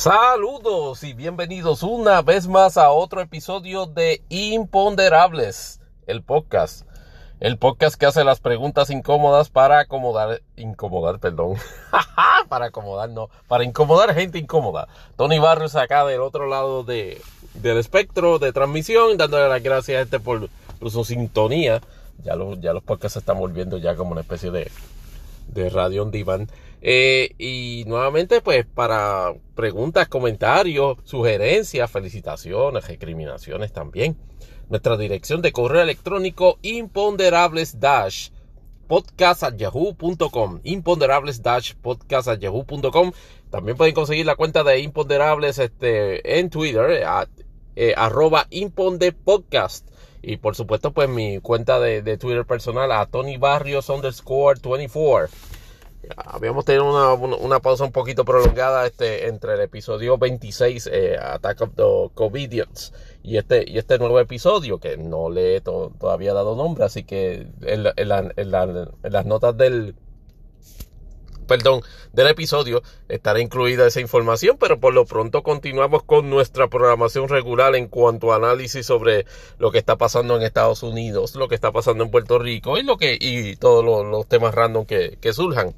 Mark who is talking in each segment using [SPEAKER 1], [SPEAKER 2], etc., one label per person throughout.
[SPEAKER 1] Saludos y bienvenidos una vez más a otro episodio de Imponderables, el podcast. El podcast que hace las preguntas incómodas para acomodar, incomodar, perdón, para acomodar, no, para incomodar gente incómoda. Tony Barrios acá del otro lado de, del espectro de transmisión, dándole las gracias a este por, su sintonía. Ya los, ya los podcasts se están volviendo ya como una especie de, de radio on. Eh, y nuevamente, pues, para preguntas, comentarios, sugerencias, felicitaciones, recriminaciones también. Nuestra dirección de correo electrónico imponderables dash podcast imponderables dash podcast también pueden conseguir la cuenta de imponderables este, en Twitter eh, arroba imponde podcast y por supuesto pues mi cuenta de, de Twitter personal a Tony Barrios underscore 24 habíamos tenido una, pausa un poquito prolongada este, entre el episodio 26, eh, Attack of the Covidians, y este, y este nuevo episodio, que no le he todavía dado nombre, así que en, las notas del, perdón, del episodio estará incluida esa información, pero por lo pronto continuamos con nuestra programación regular en cuanto a análisis sobre lo que está pasando en Estados Unidos, lo que está pasando en Puerto Rico y lo que y todos los, temas random que, que surjan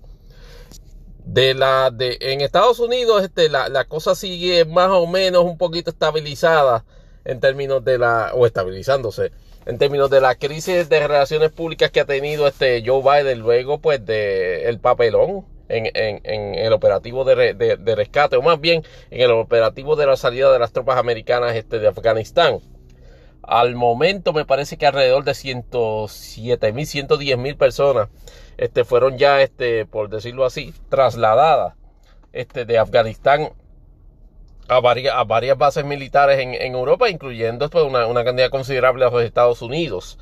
[SPEAKER 1] de la de en Estados Unidos este la, la, cosa sigue más o menos un poquito estabilizada en términos de la o estabilizándose en términos de la crisis de relaciones públicas que ha tenido este Joe Biden luego pues de el papelón en, en, en el operativo de, de, de, rescate o más bien en el operativo de la salida de las tropas americanas este de Afganistán. Al momento me parece que alrededor de 107 mil, 110 mil personas este, fueron ya, este, por decirlo así, trasladadas este, de Afganistán a varias, a varias bases militares en, Europa, incluyendo pues, una, una, cantidad considerable a los Estados Unidos.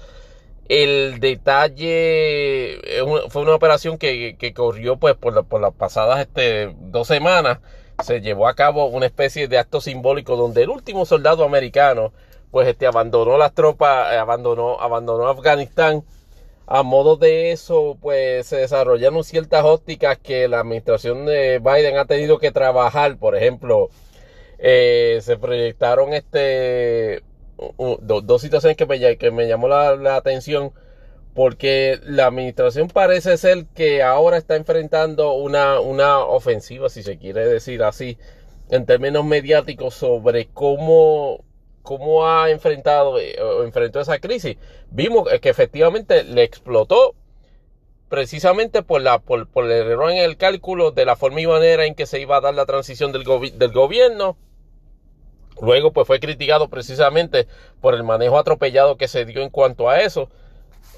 [SPEAKER 1] El detalle fue una operación que, que corrió pues, por, por las pasadas este, dos semanas. Se llevó a cabo una especie de acto simbólico donde el último soldado americano pues este abandonó las tropas, eh, abandonó, abandonó Afganistán. A modo de eso, pues se desarrollaron ciertas ópticas que la administración de Biden ha tenido que trabajar. Por ejemplo, eh, se proyectaron este dos situaciones que me, que me llamó la, atención porque la administración parece ser que ahora está enfrentando una, una ofensiva, si se quiere decir así, en términos mediáticos sobre cómo cómo ha enfrentado eh, o enfrentó esa crisis. Vimos que efectivamente le explotó precisamente por, la, por, el error en el cálculo de la forma y manera en que se iba a dar la transición del, del gobierno. Luego pues fue criticado precisamente por el manejo atropellado que se dio en cuanto a eso.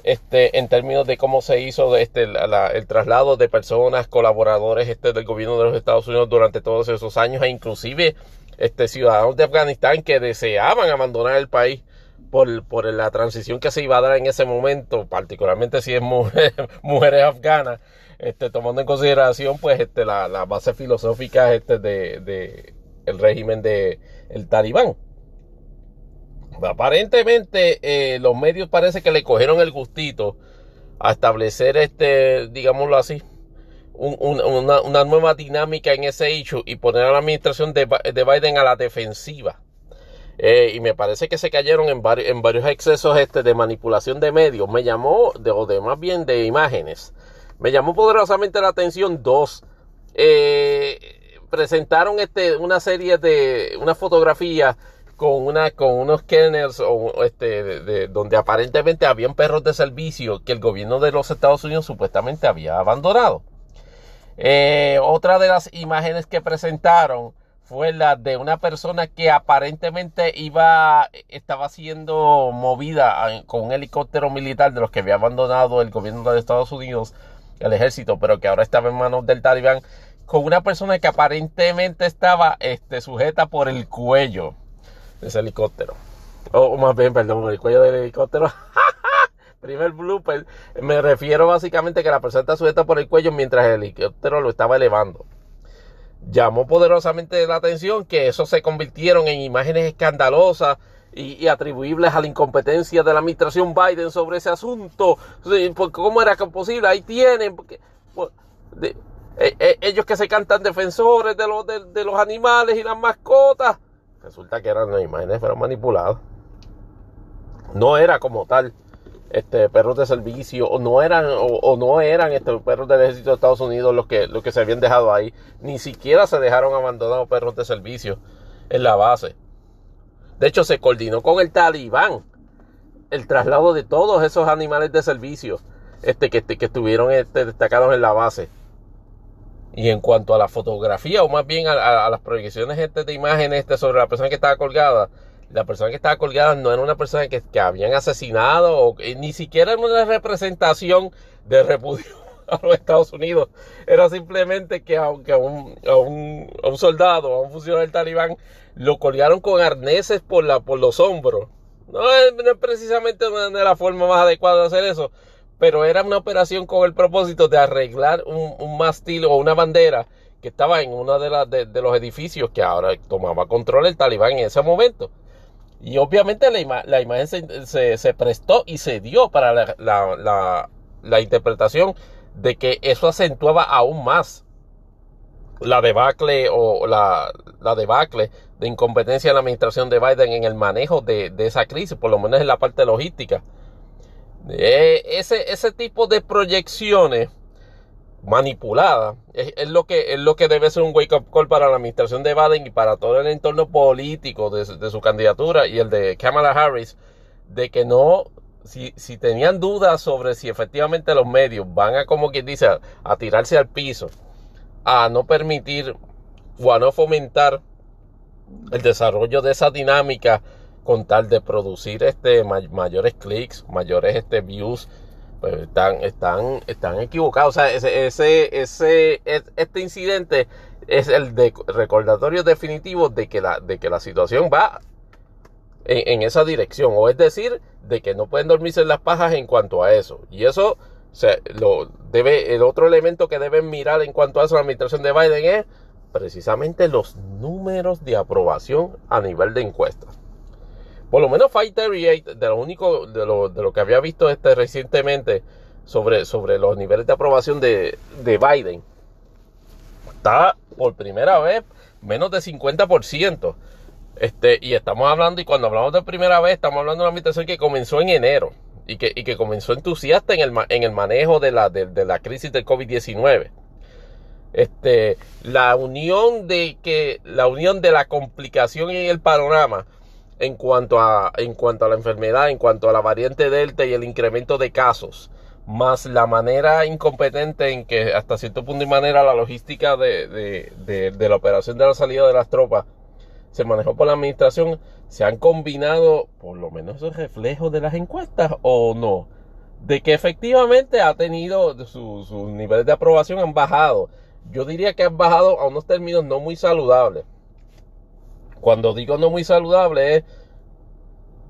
[SPEAKER 1] Este, en términos de cómo se hizo este, el traslado de personas, colaboradores este, del gobierno de los Estados Unidos durante todos esos años e inclusive este, ciudadanos de Afganistán que deseaban abandonar el país por, por la transición que se iba a dar en ese momento, particularmente si es mujer, mujeres afganas, este, tomando en consideración pues este, la, la base filosófica este, de, de el régimen de el talibán. Aparentemente eh, los medios parece que le cogieron el gustito a establecer este, digámoslo así, una, nueva dinámica en ese hecho y poner a la administración de, Biden a la defensiva. Eh, y me parece que se cayeron en, en varios excesos este, de manipulación de medios. Me llamó, de, o de más bien de imágenes, me llamó poderosamente la atención dos. Eh, presentaron este, una serie de, una fotografía con, una, con unos kennels este, donde aparentemente habían perros de servicio que el gobierno de los Estados Unidos supuestamente había abandonado. Eh, otra de las imágenes que presentaron fue la de una persona que aparentemente iba, estaba siendo movida con un helicóptero militar de los que había abandonado el gobierno de Estados Unidos, el ejército, pero que ahora estaba en manos del talibán, con una persona que aparentemente estaba este, sujeta por el cuello de ese helicóptero. O más bien, perdón, el cuello del helicóptero. primer blooper, me refiero básicamente que la persona está sujeta por el cuello mientras el helicóptero lo estaba elevando. Llamó poderosamente la atención que eso se convirtieron en imágenes escandalosas y, atribuibles a la incompetencia de la administración Biden sobre ese asunto. ¿Cómo era posible? Ahí tienen. Porque, eh, eh, ellos que se cantan defensores de los, de, los animales y las mascotas, resulta que eran las imágenes, fueron manipuladas. No era como tal este, perros de servicio, o no eran, o, no eran estos perros del ejército de Estados Unidos los que, los que se habían dejado ahí. Ni siquiera se dejaron abandonados perros de servicio en la base. De hecho, se coordinó con el talibán el traslado de todos esos animales de servicio este, que, que estuvieron este, destacados en la base. Y en cuanto a la fotografía, o más bien a, las proyecciones este, de imágenes este, sobre la persona que estaba colgada, la persona que estaba colgada no era una persona que, habían asesinado, o ni siquiera era una representación de repudio a los Estados Unidos. Era simplemente que aunque a un, a un, soldado, a un funcionario del talibán, lo colgaron con arneses por, la, por los hombros. No es, precisamente una de la forma más adecuada de hacer eso, pero era una operación con el propósito de arreglar un, un mástil o una bandera que estaba en uno de, de, los edificios que ahora tomaba control el talibán en ese momento. Y obviamente la, la imagen se, se, prestó y se dio para la, la, la, interpretación de que eso acentuaba aún más la debacle o la, la debacle de incompetencia de la administración de Biden en el manejo de, de esa crisis, por lo menos en la parte logística. Eh, ese, ese tipo de proyecciones manipuladas es, lo que, es lo que debe ser un wake-up call para la administración de Biden y para todo el entorno político de, de su candidatura y el de Kamala Harris, de que no si, si, tenían dudas sobre si efectivamente los medios van a, como quien dice, a, tirarse al piso, a no permitir o a no fomentar el desarrollo de esa dinámica con tal de producir este mayores clics, mayores este views, están, están, están equivocados. O sea, ese, ese, ese, este incidente es el de recordatorio definitivo de que la, de que la situación va en, esa dirección. O es decir, de que no pueden dormirse en las pajas en cuanto a eso. Y eso se, lo debe, el otro elemento que deben mirar en cuanto a eso la administración de Biden es precisamente los números de aprobación a nivel de encuestas. Por lo menos 538, de lo único, de lo, de lo que había visto este recientemente sobre, sobre los niveles de aprobación de, de Biden, está por primera vez menos de 50%. Este, y estamos hablando, y cuando hablamos de primera vez, estamos hablando de una administración que comenzó en enero y que, y que comenzó entusiasta en el, en el manejo de la, de, de la crisis del COVID-19 este, la unión de que la unión de la complicación en el panorama en cuanto a en cuanto a la enfermedad, en cuanto a la variante delta y el incremento de casos, más la manera incompetente en que hasta cierto punto y manera la logística de, de, de la operación de la salida de las tropas se manejó por la administración, se han combinado por lo menos esos reflejos de las encuestas o no, de que efectivamente ha tenido sus niveles de aprobación han bajado yo diría que han bajado a unos términos no muy saludables. Cuando digo no muy saludable es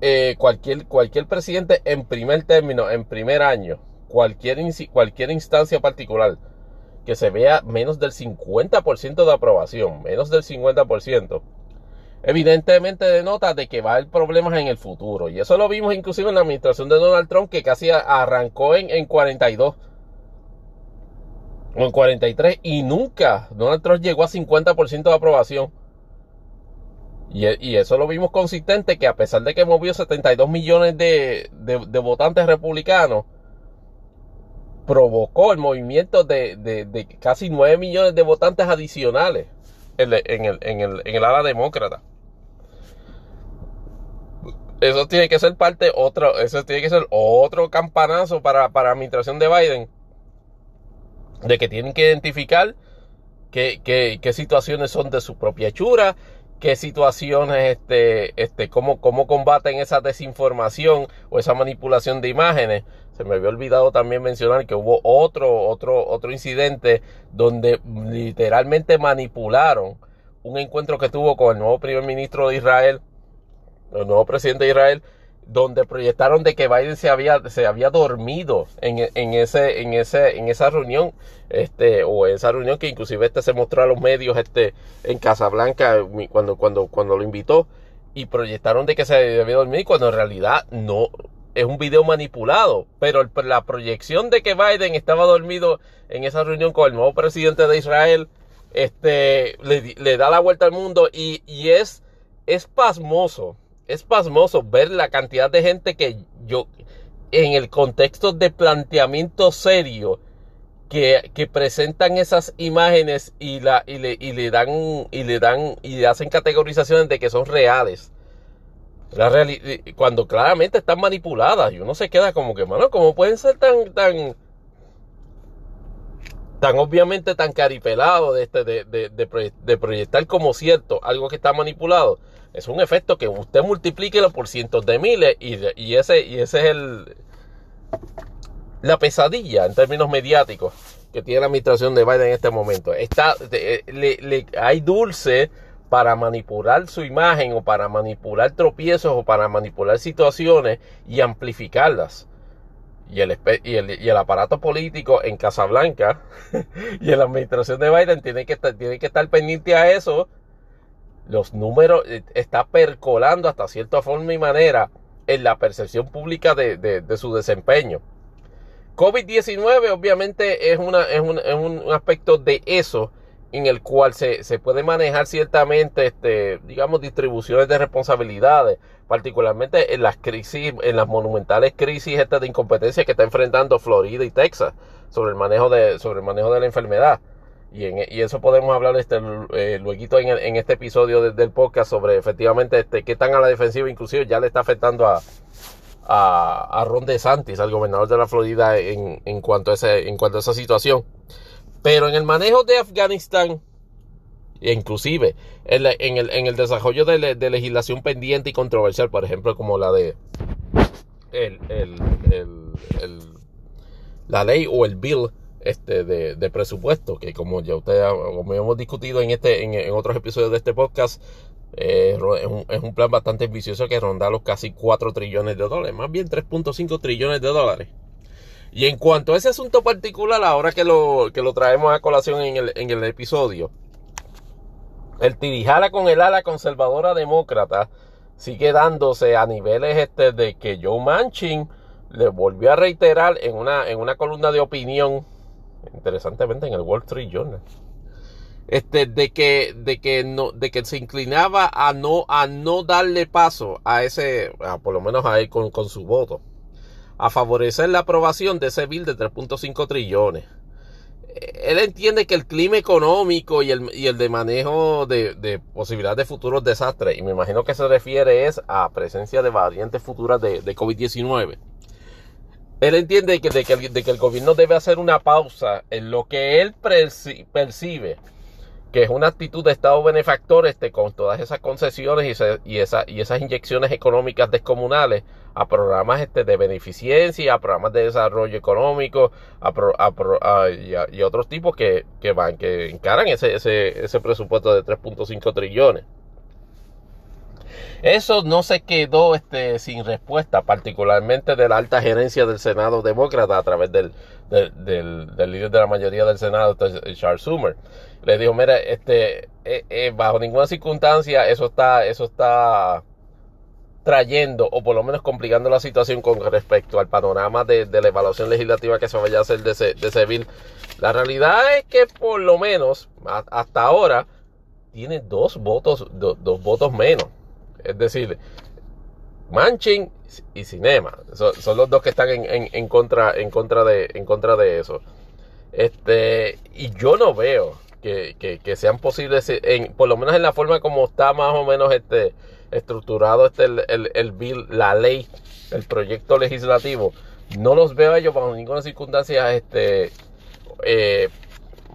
[SPEAKER 1] eh, cualquier, cualquier presidente en primer término, en primer año, cualquier, cualquier instancia particular que se vea menos del 50% de aprobación, menos del 50%, evidentemente denota de que va a haber problemas en el futuro. Y eso lo vimos inclusive en la administración de Donald Trump, que casi arrancó en, en 42 en 43 y nunca Donald Trump llegó a 50% de aprobación. Y, eso lo vimos consistente que a pesar de que movió 72 millones de, votantes republicanos, provocó el movimiento de, casi 9 millones de votantes adicionales en, el, en, el, en el ala demócrata. Eso tiene que ser parte, otro, eso tiene que ser otro campanazo para, para la administración de Biden de que tienen que identificar qué, qué, situaciones son de su propia hechura, qué situaciones, este, este, cómo, cómo combaten esa desinformación o esa manipulación de imágenes. Se me había olvidado también mencionar que hubo otro, otro, otro incidente donde literalmente manipularon un encuentro que tuvo con el nuevo primer ministro de Israel, el nuevo presidente de Israel, donde proyectaron de que Biden se había, se había dormido en, en, ese, en, ese, en esa reunión, este, o esa reunión que inclusive este se mostró a los medios este, en Casablanca cuando, cuando, cuando lo invitó, y proyectaron de que se había dormido cuando en realidad no, es un video manipulado, pero la proyección de que Biden estaba dormido en esa reunión con el nuevo presidente de Israel, este, le, da la vuelta al mundo y, y, es, es pasmoso, es pasmoso ver la cantidad de gente que yo, en el contexto de planteamiento serio, que, que, presentan esas imágenes y, la, y, le, y le dan y le dan y hacen categorizaciones de que son reales. La cuando claramente están manipuladas, y uno se queda como que, mano, ¿cómo pueden ser tan, tan, tan obviamente tan caripelado de, este, de, de, proyectar como cierto algo que está manipulado? Es un efecto que usted multiplíquelo por cientos de miles y, ese, y ese es el, la pesadilla en términos mediáticos que tiene la administración de Biden en este momento. Está, le, le, hay dulce para manipular su imagen o para manipular tropiezos o para manipular situaciones y amplificarlas. Y el, y el, aparato político en Casablanca y en la administración de Biden tiene que, tiene que estar pendiente a eso. Los números eh, está percolando hasta cierta forma y manera en la percepción pública de, de, su desempeño. COVID-19 obviamente es, una, es, un, es un aspecto de eso en el cual se, se puede manejar ciertamente, este, digamos, distribuciones de responsabilidades, particularmente en las crisis, en las monumentales crisis estas de incompetencia que está enfrentando Florida y Texas sobre el manejo de, sobre el manejo de la enfermedad. Y, en, y eso podemos hablar este, eh, luego en, en, este episodio del podcast sobre efectivamente este, qué tan a la defensiva inclusive ya le está afectando a, a, a Ron DeSantis, al gobernador de la Florida, en, en, cuanto a ese, en cuanto a esa situación. Pero en el manejo de Afganistán, inclusive en, el, desarrollo de, legislación pendiente y controversial, por ejemplo, como la de la ley o el bill este, de, presupuesto, que como ya ustedes como hemos discutido en, este, en, otros episodios de este podcast, eh, es, un, es, un, plan bastante ambicioso que ronda los casi 4 trillones de dólares, más bien 3.5 trillones de dólares. Y en cuanto a ese asunto particular, ahora que lo, que lo traemos a colación en el, en el episodio, el tirijala con el ala conservadora demócrata sigue dándose a niveles este de que Joe Manchin le volvió a reiterar en una, en una columna de opinión, interesantemente en el Wall Street Journal, este, de que, de que no, de que se inclinaba a no, a no darle paso a ese, por lo menos a él con, con su voto a favorecer la aprobación de ese bill de 3.5 trillones. Él entiende que el clima económico y el, y el de manejo de, de posibilidades de futuros desastres, y me imagino que se refiere es a presencia de variantes futuras de, de COVID-19. Él entiende que, de que, el, gobierno debe hacer una pausa en lo que él percibe que es una actitud de Estado benefactor este, con todas esas concesiones y, y, y esas inyecciones económicas descomunales a programas este, de beneficencia, a programas de desarrollo económico a, y, otros tipos que, que, van, que encaran ese, ese, ese presupuesto de 3.5 trillones. Eso no se quedó este, sin respuesta, particularmente de la alta gerencia del Senado demócrata a través del, líder de la mayoría del Senado, este, Charles Schumer. Le dijo, mira, este, eh, eh, bajo ninguna circunstancia eso está, eso está trayendo o por lo menos complicando la situación con respecto al panorama de, la evaluación legislativa que se vaya a hacer de ese, de ese bill. La realidad es que por lo menos hasta ahora tiene dos votos, dos votos menos. Es decir, Manchin y Cinema. Son, los dos que están en, contra, en, contra de, en contra de eso. Este, y yo no veo que, sean posibles, en, por lo menos en la forma como está más o menos este, estructurado este, el, el, bill, la ley, el proyecto legislativo. No los veo a ellos bajo ninguna circunstancia este, eh,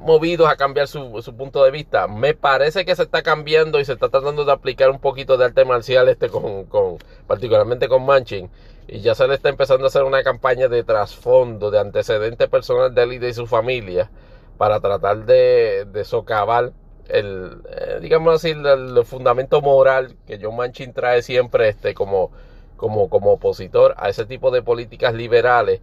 [SPEAKER 1] movidos a cambiar su, su, punto de vista. Me parece que se está cambiando y se está tratando de aplicar un poquito de arte marcial este con, con particularmente con Manchin. Y ya se le está empezando a hacer una campaña de trasfondo, de antecedente personal de él y de su familia, para tratar de, de socavar el, eh, digamos así, el, fundamento moral que John Manchin trae siempre este como, como, como opositor a ese tipo de políticas liberales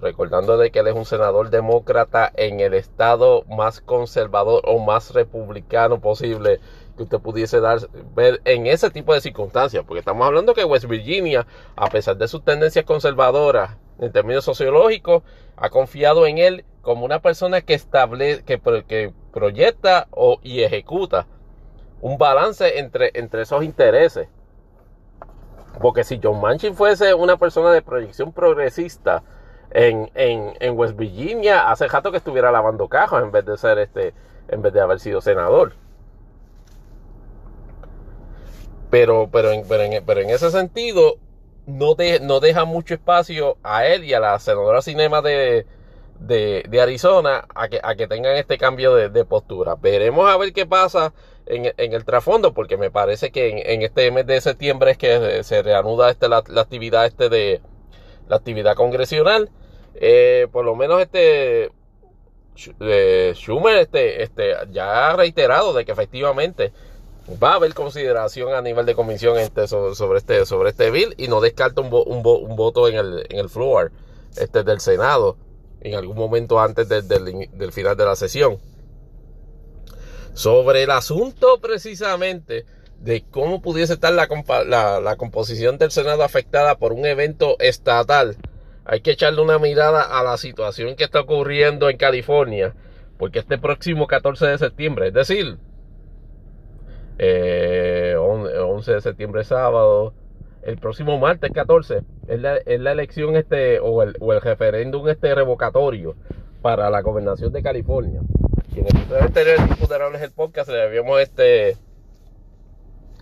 [SPEAKER 1] recordando de que él es un senador demócrata en el estado más conservador o más republicano posible que usted pudiese dar, ver en ese tipo de circunstancias, porque estamos hablando que West Virginia, a pesar de sus tendencias conservadoras en términos sociológicos, ha confiado en él como una persona que establece, que, que proyecta o, y ejecuta un balance entre, entre esos intereses. Porque si John Manchin fuese una persona de proyección progresista en, en, West Virginia, hace rato que estuviera lavando cajas en vez de ser este, en vez de haber sido senador. Pero, pero, en, pero, en, pero en ese sentido, no, no deja mucho espacio a él y a la senadora Cinema de, de, Arizona a que, a que tengan este cambio de, postura. Veremos a ver qué pasa en, el trasfondo, porque me parece que en, este mes de septiembre es que se reanuda este, la, actividad este de la actividad congresional. Eh, por lo menos este Schumer este, este, ya ha reiterado de que efectivamente va a haber consideración a nivel de comisión este, sobre, este, sobre este bill y no descarta un, un, voto en el, en el floor este, del Senado en algún momento antes del final de la sesión. Sobre el asunto precisamente de cómo pudiese estar la, la, composición del Senado afectada por un evento estatal, hay que echarle una mirada a la situación que está ocurriendo en California, porque este próximo 14 de septiembre, es decir, 11 eh, de septiembre sábado, el próximo martes 14 es la, elección este o el, o el, referéndum este revocatorio para la gobernación de California. Anterior de el podcast le habíamos este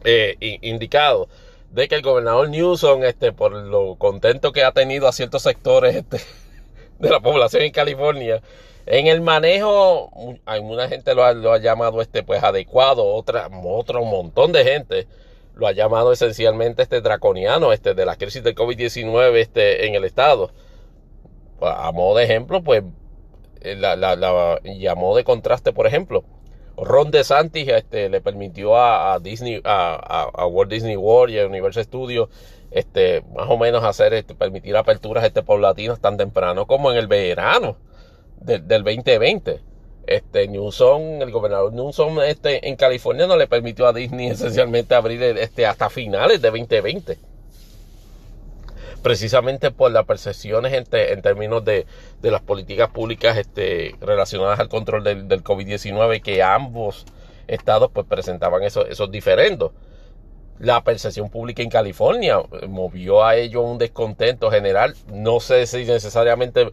[SPEAKER 1] eh, indicado de que el gobernador Newsom, este, por lo contento que ha tenido a ciertos sectores este, de la población en California, en el manejo, alguna gente lo ha, llamado este, pues adecuado, otra, otro montón de gente lo ha llamado esencialmente este draconiano, este de la crisis del COVID-19 este, en el estado. A modo de ejemplo, pues eh, la, llamó de contraste, por ejemplo. Ron DeSantis este, le permitió a, Disney, a, Walt Disney World y a Universal Studios este, más o menos hacer, este, permitir aperturas este, paulatinas tan temprano como en el verano del 2020 este Newsom, el gobernador Newsom este, en California no le permitió a Disney esencialmente abrir este, hasta finales de 2020. Precisamente por las percepciones en, términos de, las políticas públicas este, relacionadas al control del, del COVID-19 que ambos estados pues presentaban esos, esos diferendos. La percepción pública en California movió a ellos un descontento general. No sé si necesariamente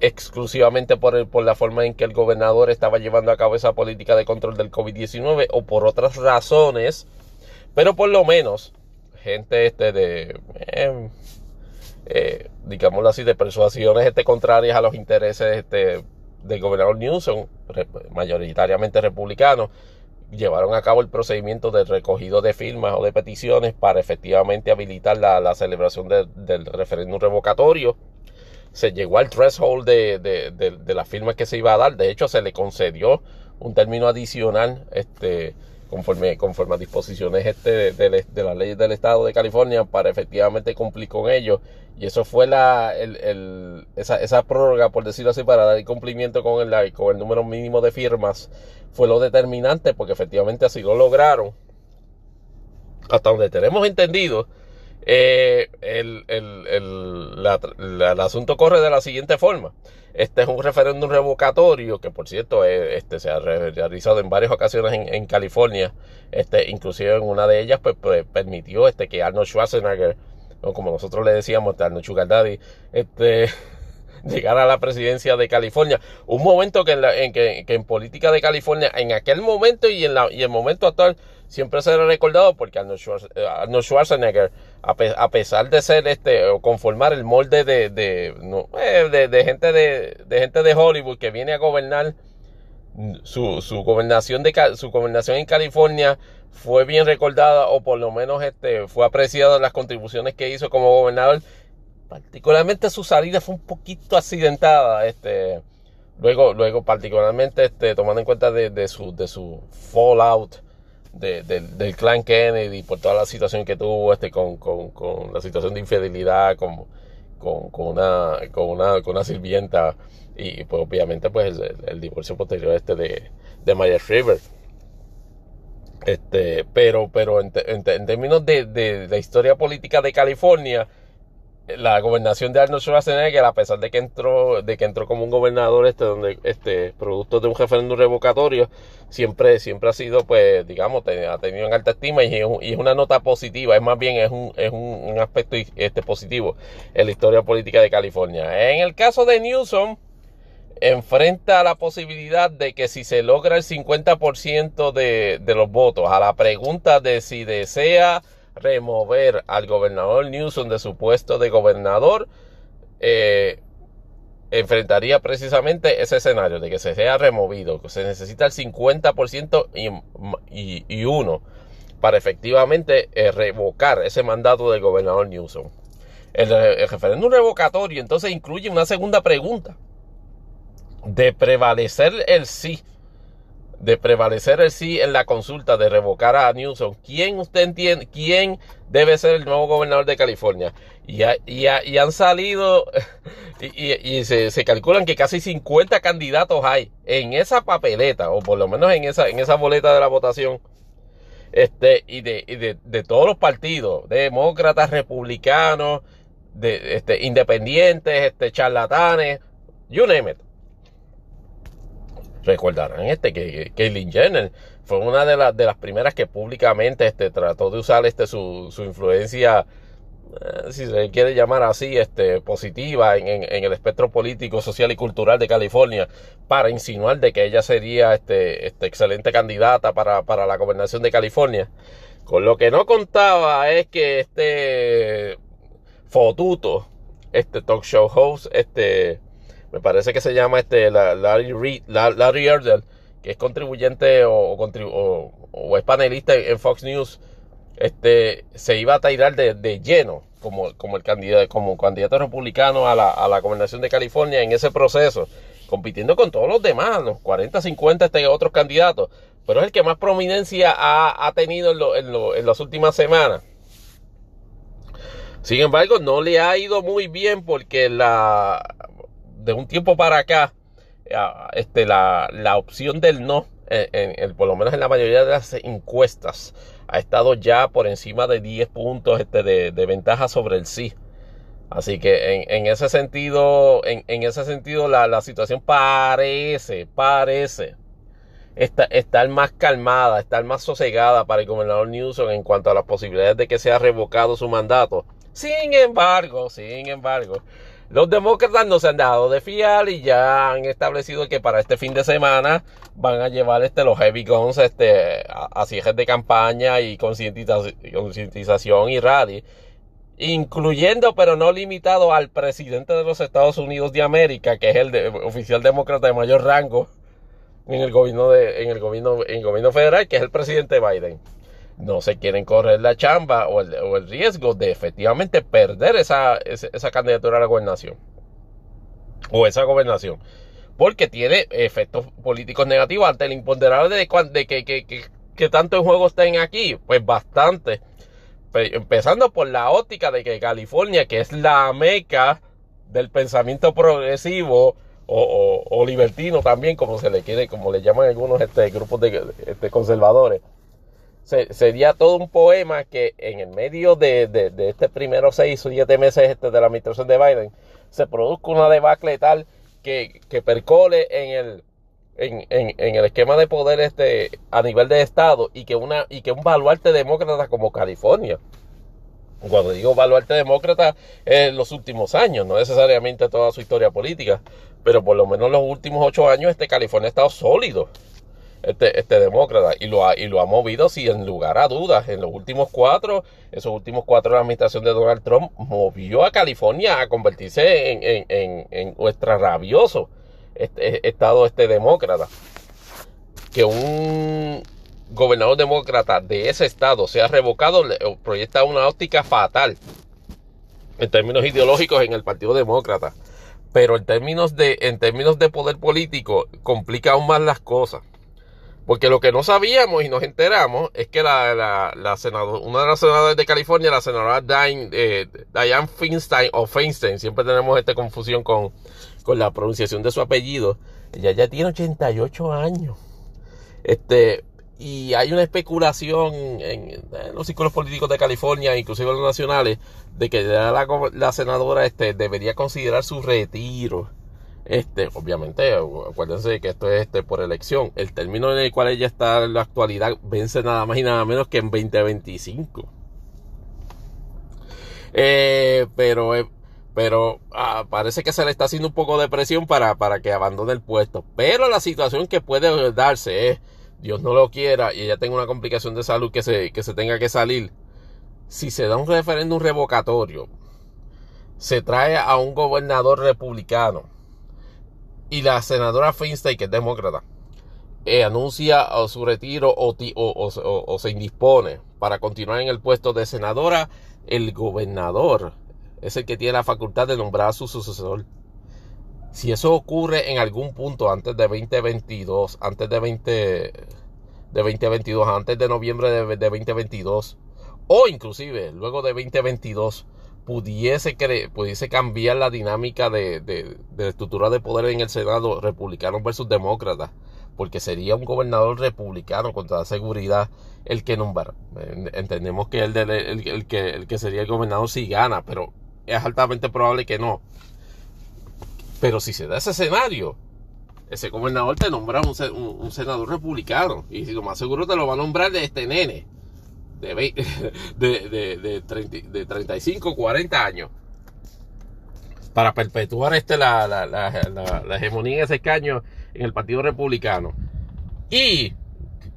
[SPEAKER 1] exclusivamente por, por la forma en que el gobernador estaba llevando a cabo esa política de control del COVID-19 o por otras razones, pero por lo menos gente este de, eh, eh, digámoslo así, de persuasiones este, contrarias a los intereses este, del gobernador Newsom, mayoritariamente republicano, llevaron a cabo el procedimiento de recogido de firmas o de peticiones para efectivamente habilitar la, celebración del referéndum revocatorio se llegó al threshold de, de, la firma que se iba a dar. De hecho, se le concedió un término adicional este, conforme, conforme a disposiciones este de, de las leyes del Estado de California para efectivamente cumplir con ello. Y eso fue la, el, esa, esa prórroga, por decirlo así, para dar cumplimiento con el, con el número mínimo de firmas, fue lo determinante porque efectivamente así lo lograron. Hasta donde tenemos entendido, eh, el, el, el, asunto corre de la siguiente forma. Este es un referéndum revocatorio que, por cierto, eh, este, se ha realizado en varias ocasiones en, California. Este, inclusive en una de ellas, pues, pues permitió este, que Arnold Schwarzenegger, como nosotros le decíamos, este, Arnold Sugar Daddy, este, llegara a la presidencia de California. Un momento que en, en que, en política de California, en aquel momento y en, la, y el momento actual, siempre será recordado porque Arnold, eh, Schwarzenegger, a, pesar de ser este o conformar el molde de, de, eh, de, gente de, de, gente de Hollywood que viene a gobernar su, su gobernación de su gobernación en California fue bien recordada o por lo menos este fue apreciada las contribuciones que hizo como gobernador. Particularmente su salida fue un poquito accidentada este luego luego particularmente este tomando en cuenta de, de su de su fallout del clan Kennedy por toda la situación que tuvo este con, con, la situación de infidelidad con, con, una, con, una, con una sirvienta y pues obviamente pues el, divorcio posterior este de, de Maya Shriver. Este, pero, pero en, términos de, de, la historia política de California, la gobernación de Arnold Schwarzenegger, a pesar de que entró, de que entró como un gobernador, este, donde, este, producto de un referéndum revocatorio, siempre, siempre ha sido, pues, digamos, ha tenido en alta estima y es, una nota positiva, es más bien es un, es un, aspecto este, positivo en la historia política de California. En el caso de Newsom, enfrenta la posibilidad de que si se logra el 50% de, de los votos a la pregunta de si desea remover al gobernador Newsom de su puesto de gobernador, eh, enfrentaría precisamente ese escenario de que se sea removido, se necesita el 50% y, y, uno para efectivamente eh, revocar ese mandato del gobernador Newsom. El, el referéndum revocatorio entonces incluye una segunda pregunta. De prevalecer el sí de prevalecer el sí en la consulta de revocar a Newsom, ¿quién usted entiende, quién debe ser el nuevo gobernador de California? Y, y, han salido, y, se, calculan que casi 50 candidatos hay en esa papeleta, o por lo menos en esa, en esa boleta de la votación, este, y de, de, todos los partidos, demócratas, republicanos, de, este, independientes, este, charlatanes, you name it recordarán este que Caitlyn Jenner fue una de, las de las primeras que públicamente este, trató de usar este, su, su influencia, eh, si se quiere llamar así, este, positiva en, en, el espectro político, social y cultural de California para insinuar de que ella sería este, este excelente candidata para, para la gobernación de California. Con lo que no contaba es que este fotuto, este talk show host, este me parece que se llama este Larry, Reed, Larry Erdel, que es contribuyente o, o, es panelista en Fox News, este, se iba a tirar de, lleno como, como, el candidato, como candidato republicano a la, a la gobernación de California en ese proceso, compitiendo con todos los demás, los 40, 50 este, otros candidatos, pero es el que más prominencia ha, tenido en, en las últimas semanas. Sin embargo, no le ha ido muy bien porque la, de un tiempo para acá, este, la, opción del no, en, por lo menos en la mayoría de las encuestas, ha estado ya por encima de 10 puntos este, de, ventaja sobre el sí. Así que en, ese sentido, en, ese sentido la, situación parece, parece estar más calmada, estar más sosegada para el gobernador Newsom en cuanto a las posibilidades de que sea revocado su mandato. Sin embargo, sin embargo, los demócratas no se han dado de fiar y ya han establecido que para este fin de semana van a llevar este, los heavy guns este, a, cierres de campaña y concientización y rally, incluyendo pero no limitado al presidente de los Estados Unidos de América, que es el oficial demócrata de mayor rango en el gobierno de, en el gobierno, en el gobierno federal, que es el presidente Biden no se quieren correr la chamba o el, riesgo de efectivamente perder esa, esa, candidatura a la gobernación. O esa gobernación. Porque tiene efectos políticos negativos ante el imponderable de, de que, que, que, tanto en juego estén aquí. Pues bastante. Empezando por la óptica de que California, que es la meca del pensamiento progresivo o, o, libertino también, como se le quiere, como le llaman algunos este, grupos de este, conservadores sería todo un poema que en el medio de, de, este primero seis o siete meses este de la administración de Biden se produzca una debacle tal que, que percole en el, en, en, en, el esquema de poder este, a nivel de Estado y que, una, y que un baluarte demócrata como California. Cuando digo baluarte demócrata, en los últimos años, no necesariamente toda su historia política, pero por lo menos los últimos ocho años este California ha estado sólido este, este demócrata y lo, ha, y lo ha movido sin lugar a dudas. En los últimos cuatro, esos últimos cuatro la administración de Donald Trump, movió a California a convertirse en, en, en, en nuestra rabioso este, estado este demócrata. Que un gobernador demócrata de ese estado sea revocado proyecta una óptica fatal en términos ideológicos en el Partido Demócrata. Pero en términos de, en términos de poder político, complica aún más las cosas. Porque lo que no sabíamos y nos enteramos es que la, la, la una de las senadoras de California, la senadora Diane, eh, Diane Feinstein o Feinstein, siempre tenemos esta confusión con, con la pronunciación de su apellido. Ella ya tiene 88 años. Este, y hay una especulación en, los círculos políticos de California, inclusive los nacionales, de que la, la senadora este, debería considerar su retiro. Este, obviamente, acuérdense que esto es este, por elección. El término en el cual ella está en la actualidad vence nada más y nada menos que en 2025. Eh, pero eh, pero ah, parece que se le está haciendo un poco de presión para, para que abandone el puesto. Pero la situación que puede darse es Dios no lo quiera y ella tenga una complicación de salud que se, que se tenga que salir, si se da un referéndum revocatorio, se trae a un gobernador republicano y la senadora Feinstein, que es demócrata, eh, anuncia su retiro o, se indispone para continuar en el puesto de senadora, el gobernador es el que tiene la facultad de nombrar a su sucesor. Si eso ocurre en algún punto antes de 2022, antes de 20 de 2022, antes de noviembre de, 2022 o inclusive luego de 2022 pudiese, pudiese cambiar la dinámica de, de, de, estructura de poder en el Senado republicano versus demócrata, porque sería un gobernador republicano con toda seguridad el que nombra. Entendemos que el, el, que, el que sería el gobernador sí gana, pero es altamente probable que no. Pero si se da ese escenario, ese gobernador te nombra un, senador republicano. Y lo más seguro te lo va a nombrar de este nene. De, de, de, 35, 40 años. Para perpetuar este, la, la, la, hegemonía en ese escaño en el Partido Republicano. Y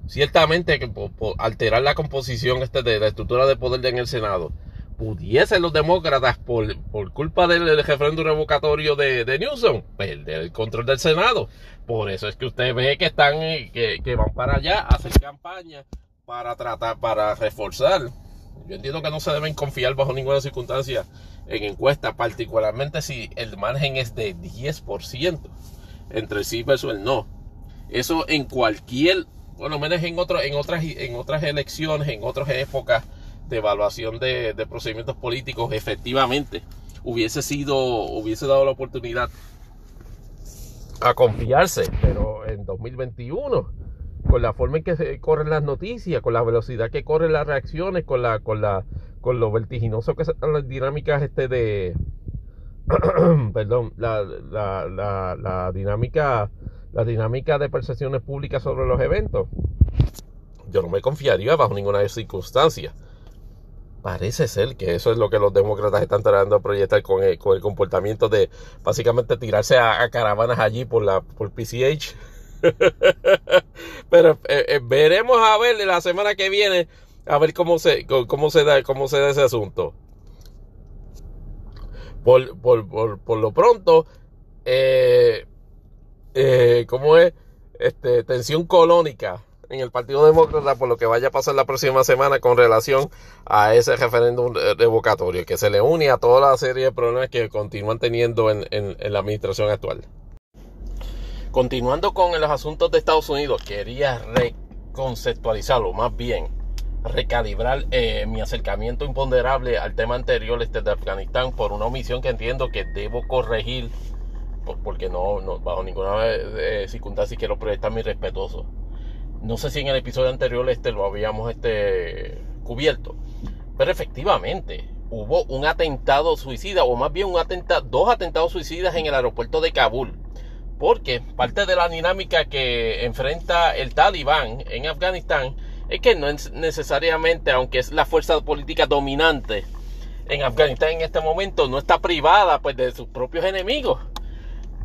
[SPEAKER 1] ciertamente que alterar la composición este de la estructura de poder en el Senado pudiesen los demócratas, por, por culpa del, referéndum revocatorio de, de, Newsom, perder el control del Senado. Por eso es que usted ve que están, que, que van para allá a hacer campaña para tratar, para reforzar. Yo entiendo que no se deben confiar bajo ninguna circunstancia en encuestas, particularmente si el margen es de 10% entre sí versus el no. Eso en cualquier, bueno, menos en, otro, en, otras, en otras elecciones, en otras épocas, de evaluación de, procedimientos políticos efectivamente hubiese sido, hubiese dado la oportunidad a confiarse, pero en 2021, con la forma en que se corren las noticias, con la velocidad que corren las reacciones, con la, con la, con lo vertiginoso que son las dinámicas este de, perdón, la, la, la, la dinámica, la dinámica de percepciones públicas sobre los eventos, yo no me confiaría bajo ninguna circunstancia. Parece ser que eso es lo que los demócratas están tratando de proyectar con el, con el comportamiento de básicamente tirarse a, caravanas allí por la por PCH. Pero eh, eh, veremos a ver la semana que viene a ver cómo se cómo se da cómo se da ese asunto. Por, por, por, por lo pronto, eh, ¿cómo es? Este, tensión colónica en el Partido Demócrata por lo que vaya a pasar la próxima semana con relación a ese referéndum revocatorio, que se le une a toda la serie de problemas que continúan teniendo en, la administración actual. Continuando con los asuntos de Estados Unidos, quería reconceptualizarlo, más bien recalibrar eh, mi acercamiento imponderable al tema anterior este de Afganistán por una omisión que entiendo que debo corregir porque no, bajo ninguna eh, circunstancia quiero proyectar mi respetuoso no sé si en el episodio anterior este lo habíamos este, cubierto. Pero efectivamente, hubo un atentado suicida, o más bien dos atentados suicidas en el aeropuerto de Kabul. Porque parte de la dinámica que enfrenta el talibán en Afganistán es que no es necesariamente, aunque es la fuerza política dominante en Afganistán en este momento, no está privada pues, de sus propios enemigos.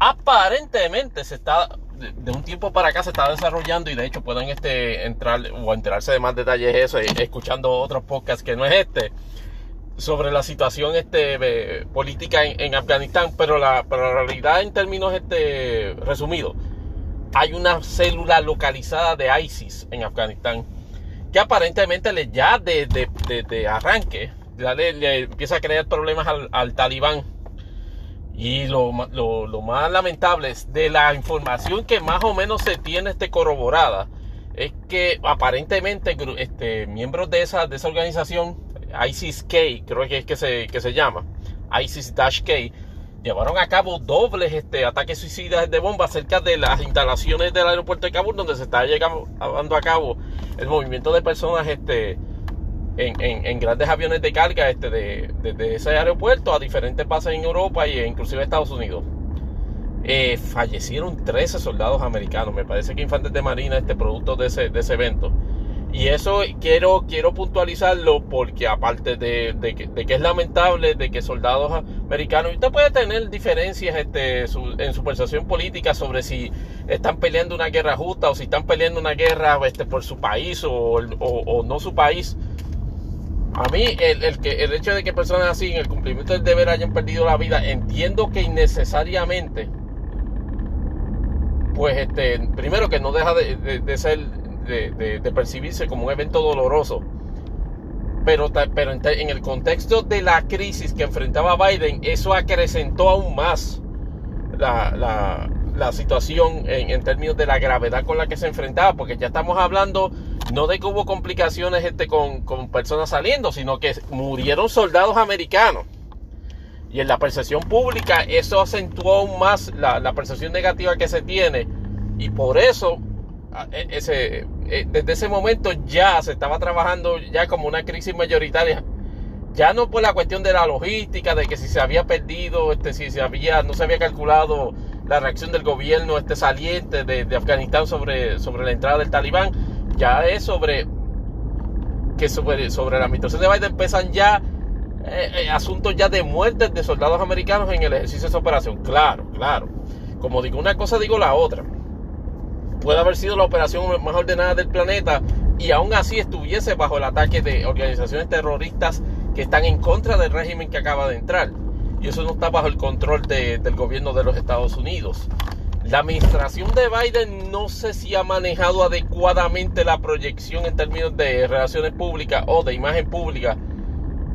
[SPEAKER 1] Aparentemente se está de, un tiempo para acá se está desarrollando y de hecho pueden este, entrar o enterarse de más detalles eso eh, escuchando otros podcasts que no es este sobre la situación este, política en, Afganistán, pero la, realidad en términos este, resumidos, hay una célula localizada de ISIS en Afganistán que aparentemente ya de, de, arranque le, empieza a crear problemas al, al talibán. Y lo, lo, más lamentable es de la información que más o menos se tiene este corroborada, es que aparentemente este, miembros de esa, de esa organización, ISIS-K, creo que es que se, que se llama, ISIS-K, llevaron a cabo dobles este, ataques suicidas de bomba cerca de las instalaciones del aeropuerto de Kabul, donde se está llevando a cabo el movimiento de personas este, en, grandes aviones de carga este, de, ese aeropuerto a diferentes bases en Europa e inclusive Estados Unidos. Eh, fallecieron 13 soldados americanos, me parece que infantes de marina, este producto de ese, de ese evento. Y eso quiero, quiero puntualizarlo porque aparte de, que, es lamentable de que soldados americanos, usted puede tener diferencias este, en su percepción política sobre si están peleando una guerra justa o si están peleando una guerra este, por su país o, no su país. A mí el, que, el hecho de que personas así en el cumplimiento del deber hayan perdido la vida, entiendo que innecesariamente, pues este, primero que no deja de ser de, percibirse como un evento doloroso. Pero, pero en, el contexto de la crisis que enfrentaba Biden, eso acrecentó aún más la, situación en, términos de la gravedad con la que se enfrentaba, porque ya estamos hablando no de que hubo complicaciones este, con, personas saliendo, sino que murieron soldados americanos. Y en la percepción pública eso acentuó aún más la, la percepción negativa que se tiene. Y por eso e, ese, eh, desde ese momento ya se estaba trabajando ya como una crisis mayoritaria. Ya no por la cuestión de la logística, de que si se había perdido, este, si se había, no se había calculado la reacción del gobierno este saliente de, Afganistán sobre, sobre la entrada del talibán, ya es sobre que sobre, sobre la administración de Biden empiezan ya eh, eh, asuntos ya de muertes de soldados americanos en el ejercicio de esa operación. Claro, claro. Como digo una cosa, digo la otra puede haber sido la operación más ordenada del planeta y aún así estuviese bajo el ataque de organizaciones terroristas que están en contra del régimen que acaba de entrar. Y eso no está bajo el control del gobierno de los Estados Unidos. La administración de Biden no sé si ha manejado adecuadamente la proyección en términos de relaciones públicas o de imagen pública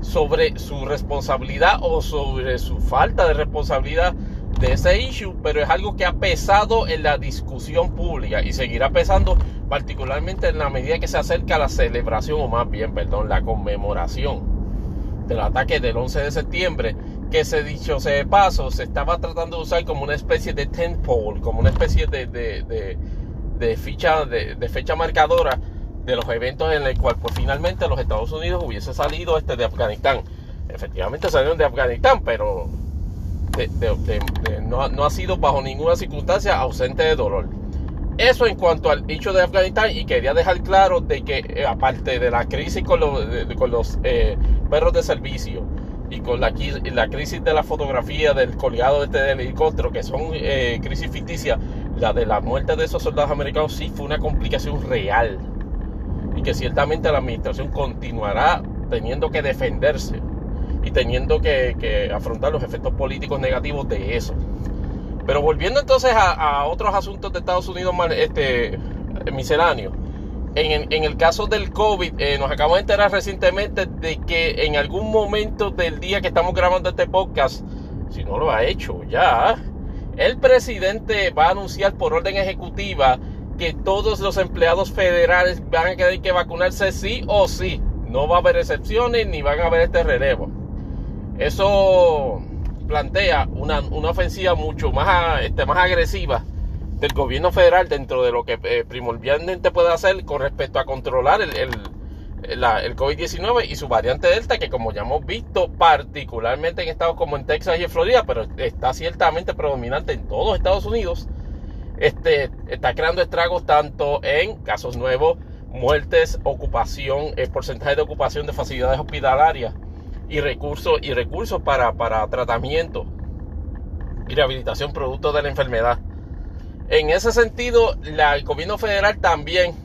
[SPEAKER 1] sobre su responsabilidad o sobre su falta de responsabilidad de ese issue, pero es algo que ha pesado en la discusión pública y seguirá pesando particularmente en la medida que se acerca la celebración, o más bien, perdón, la conmemoración del ataque del 11 de septiembre, que se dicho sea de paso, se estaba tratando de usar como una especie de tentpole, como una especie de, de, ficha, de, fecha marcadora de los eventos en el cual pues finalmente los Estados Unidos hubiese salido este de Afganistán. Efectivamente salieron de Afganistán, pero no, ha sido bajo ninguna circunstancia ausente de dolor. Eso en cuanto al hecho de Afganistán y quería dejar claro de que eh, aparte de la crisis con los, eh, perros de servicio y con la, crisis de la fotografía del colgado este helicóptero, que son eh, crisis ficticias, la de la muerte de esos soldados americanos sí fue una complicación real y que ciertamente la administración continuará teniendo que defenderse y teniendo que, afrontar los efectos políticos negativos de eso. Pero volviendo entonces a, otros asuntos de Estados Unidos este, misceláneos. En, en, el caso del COVID, eh, nos acabamos de enterar recientemente de que en algún momento del día que estamos grabando este podcast, si no lo ha hecho ya, el presidente va a anunciar por orden ejecutiva que todos los empleados federales van a tener que vacunarse sí o sí. No va a haber excepciones ni van a haber este relevo. Eso plantea una, ofensiva mucho más, este, más agresiva del gobierno federal dentro de lo que eh, primordialmente puede hacer con respecto a controlar el, el, COVID-19 y su variante Delta, que como ya hemos visto, particularmente en estados como en Texas y en Florida, pero está ciertamente predominante en todos Estados Unidos, este, está creando estragos tanto en casos nuevos, muertes, ocupación, el eh, porcentaje de ocupación de facilidades hospitalarias y recursos, y recursos para, para tratamiento y rehabilitación producto de la enfermedad. En ese sentido, la, el gobierno federal también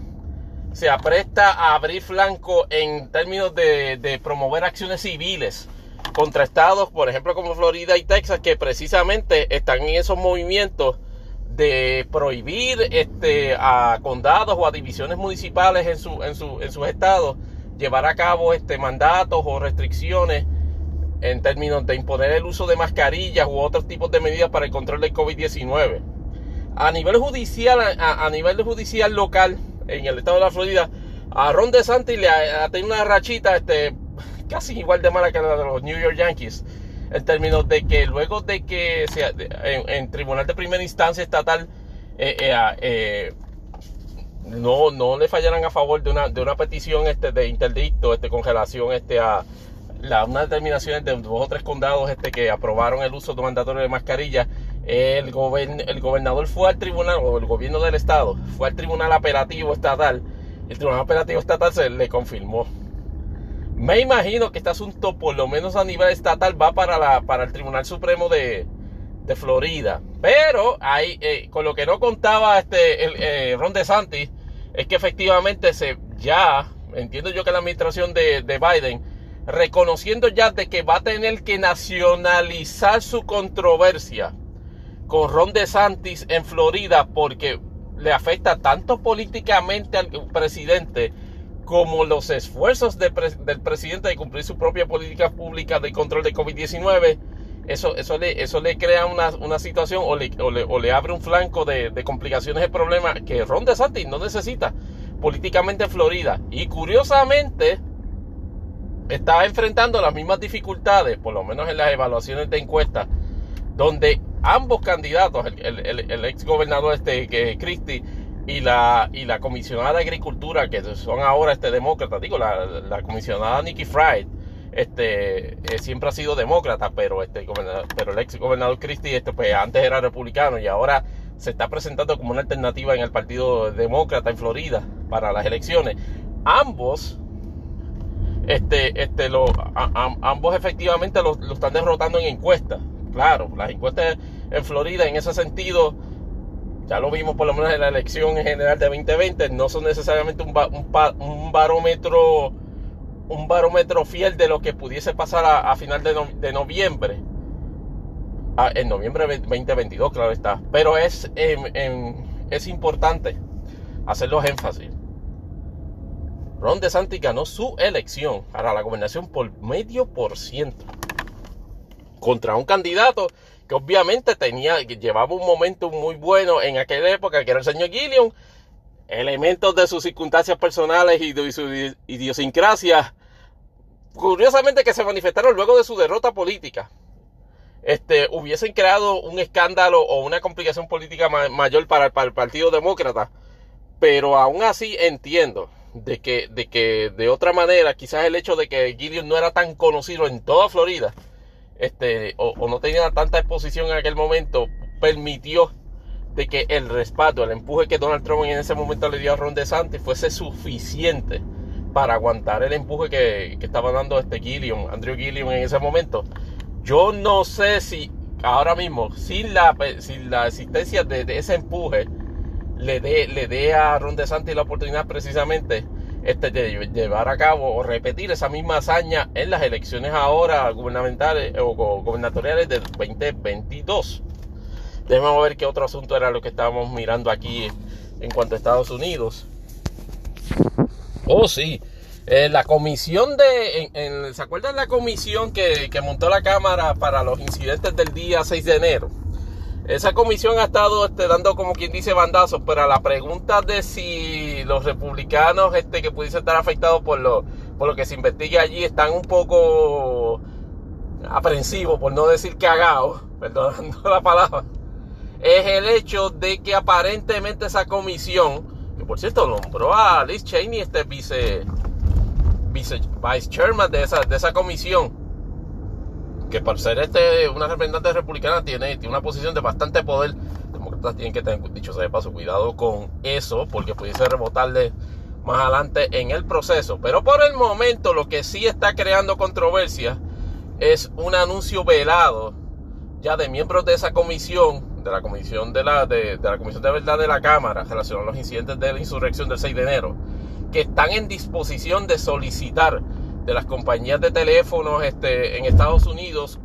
[SPEAKER 1] se apresta a abrir flanco en términos de, de, promover acciones civiles contra estados, por ejemplo, como Florida y Texas, que precisamente están en esos movimientos de prohibir este, a condados o a divisiones municipales en, su, en, su, en sus estados llevar a cabo este, mandatos o restricciones en términos de imponer el uso de mascarillas u otros tipos de medidas para el control del COVID-19. A nivel judicial, a, nivel judicial local, en el estado de la Florida, a Ron DeSantis le ha, tenido una rachita este, casi igual de mala que la de los New York Yankees. En términos de que luego de que sea, en, tribunal de primera instancia estatal eh, eh, eh, no, no le fallaran a favor de una, de una petición este, de interdicto, este, congelación este, a la, unas determinaciones de dos o tres condados este, que aprobaron el uso de mandatorio de mascarilla, el, el gobernador fue al tribunal, o el gobierno del estado, fue al tribunal apelativo estatal, el tribunal apelativo estatal se le confirmó. Me imagino que este asunto, por lo menos a nivel estatal, va para, la, para el Tribunal Supremo de, de Florida. Pero ahí, eh, con lo que no contaba este el, eh, Ron DeSantis, es que efectivamente se ya, entiendo yo que la administración de, de Biden, reconociendo ya de que va a tener que nacionalizar su controversia con Ron DeSantis en Florida porque le afecta tanto políticamente al presidente como los esfuerzos del presidente de cumplir su propia política pública de control de COVID-19, eso, eso, le, eso le crea una, situación o le, o, le, abre un flanco de, complicaciones de problema que Ron DeSantis no necesita políticamente en Florida. Y curiosamente, está enfrentando las mismas dificultades, por lo menos en las evaluaciones de encuesta, donde ambos candidatos, el, ex gobernador este, que Christie y la, y la comisionada de Agricultura, que son ahora este, demócratas, digo, la, comisionada Nikki Fried, este, eh, siempre ha sido demócrata, pero, este, pero el ex gobernador Christie este, pues, antes era republicano y ahora se está presentando como una alternativa en el Partido Demócrata en Florida para las elecciones. Ambos, este, este, lo, ambos efectivamente lo, lo están derrotando en encuestas. Claro, las encuestas en Florida en ese sentido ya lo vimos por lo menos en la elección en general de 2020, no son necesariamente un, barómetro un barómetro fiel de lo que pudiese pasar a, final de, noviembre. Ah, en noviembre 2022, claro está. Pero es, es importante hacer los énfasis. Ron DeSantis ganó su elección para la gobernación por medio por ciento contra un candidato que obviamente tenía, llevaba un momento muy bueno en aquella época, que era el señor Gilliam, elementos de sus circunstancias personales y de su idiosincrasia, curiosamente que se manifestaron luego de su derrota política, este, hubiesen creado un escándalo o una complicación política mayor para, el Partido Demócrata, pero aún así entiendo de que, de que de otra manera, quizás el hecho de que Gilliam no era tan conocido en toda Florida, este, o, no tenía tanta exposición en aquel momento, permitió de que el respaldo, el empuje que Donald Trump en ese momento le dio a Ron DeSantis fuese suficiente para aguantar el empuje que, estaba dando este Gilliam, Andrew Gilliam en ese momento. Yo no sé si ahora mismo, sin la, sin la existencia de, ese empuje, le dé le dé a Ron DeSantis la oportunidad precisamente este, de llevar a cabo o repetir esa misma hazaña en las elecciones ahora gubernamentales o gubernatoriales del 2022. Déjame ver qué otro asunto era lo que estábamos mirando aquí en cuanto a Estados Unidos. Oh, sí. Eh, la comisión de... ¿Se acuerdan la comisión que, que montó la Cámara para los incidentes del día 6 de enero? Esa comisión ha estado este, dando como quien dice bandazos, pero a la pregunta de si los republicanos este, que pudiesen estar afectados por lo, por lo que se investiga allí están un poco aprensivos, por no decir cagados, perdonando la palabra, es el hecho de que aparentemente esa comisión, que por cierto nombró a Liz Cheney este vice, vice vice chairman de esa, de esa comisión, que por ser este una representante republicana tiene, tiene una posición de bastante poder. Demócratas tienen que tener, dicho sea de paso, cuidado con eso, porque pudiese rebotarle más adelante en el proceso. Pero por el momento lo que sí está creando controversia es un anuncio velado ya de miembros de esa comisión, de la comisión de la, de, de la comisión de verdad de la Cámara relacionados a los incidentes de la insurrección del 6 de enero, que están en disposición de solicitar de las compañías de teléfonos este, en Estados Unidos,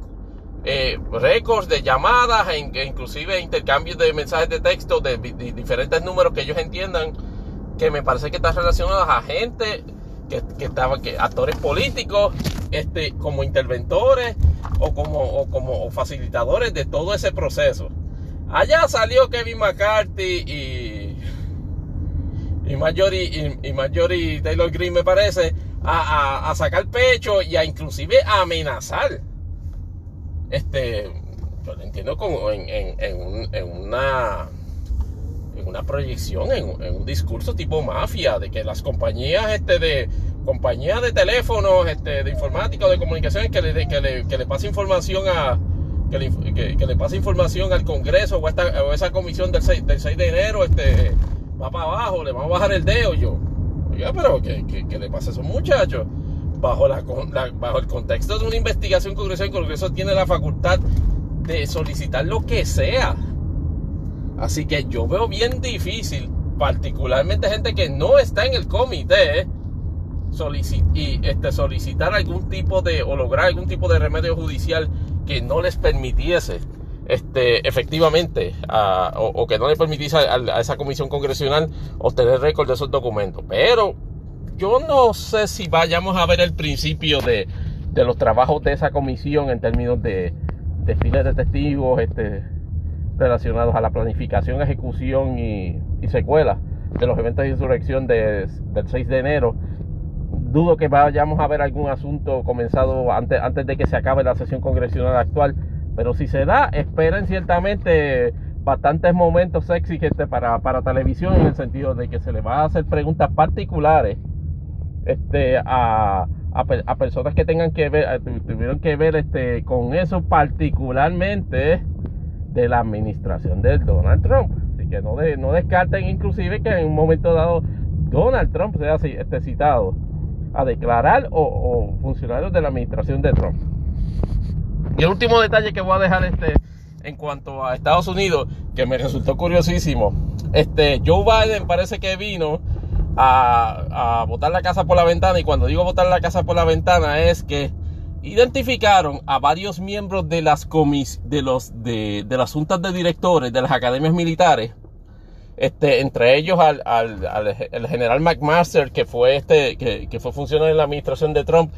[SPEAKER 1] eh, récords de llamadas e, e, inclusive intercambios de mensajes de texto de, diferentes números que ellos entiendan que me parece que están relacionados a gente que, que estaban, que actores políticos, este, como interventores o como, o como facilitadores de todo ese proceso. Allá salió Kevin McCarthy y y Marjorie, y, y Taylor Green me parece, a, sacar pecho y a inclusive a amenazar. Este, yo lo entiendo como en, una en una proyección, en, un discurso tipo mafia, de que las compañías este, de compañías de teléfonos, este, de informática de comunicaciones que le, que le, que le pase información a que le, que, le pase información al Congreso o, esta, o esa comisión del 6, del 6 de enero, este va para abajo, le vamos a bajar el dedo yo. Oiga, pero ¿qué, le pasa a esos muchachos? Bajo, la, bajo el contexto de una investigación congresual, el Congreso tiene la facultad de solicitar lo que sea. Así que yo veo bien difícil, particularmente gente que no está en el comité, y este, solicitar algún tipo de, o lograr algún tipo de remedio judicial que no les permitiese este, efectivamente, o, que no le permitiese a, esa comisión congresional obtener récord de esos documentos. Pero yo no sé si vayamos a ver el principio de, los trabajos de esa comisión en términos de, de fines de testigos este, relacionados a la planificación, ejecución y, secuela de los eventos de insurrección del 6 de enero. Dudo que vayamos a ver algún asunto comenzado antes, antes de que se acabe la sesión congresional actual pero si se da, esperen ciertamente bastantes momentos sexy este, para, para televisión en el sentido de que se le va a hacer preguntas particulares este, a, a, personas que tengan que ver, eh, tuvieron que ver este, con eso particularmente de la administración de Donald Trump. Así que no, de, no descarten inclusive que en un momento dado Donald Trump sea este, citado a declarar o, funcionarios de la administración de Trump. Y el último detalle que voy a dejar este en cuanto a Estados Unidos, que me resultó curiosísimo. Este, Joe Biden parece que vino a, botar la casa por la ventana. Y cuando digo botar la casa por la ventana es que identificaron a varios miembros de las comis, de los de, las juntas de directores de las academias militares. Este, entre ellos al, el general McMaster, que fue este, que, que fue funcionario en la administración de Trump.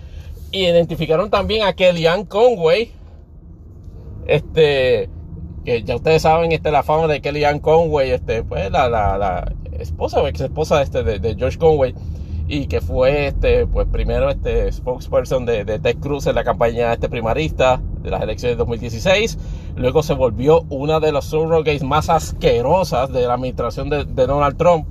[SPEAKER 1] Identificaron también a Kellyanne Conway, este, que ya ustedes saben, este, la fama de Kellyanne Conway, este, pues la, la, la esposa o ex esposa este, de, George Conway, y que fue, este, pues primero, este, spokesperson de, de Ted Cruz en la campaña este primarista de las elecciones de 2016. Luego se volvió una de las surrogates más asquerosas de la administración de, Donald Trump.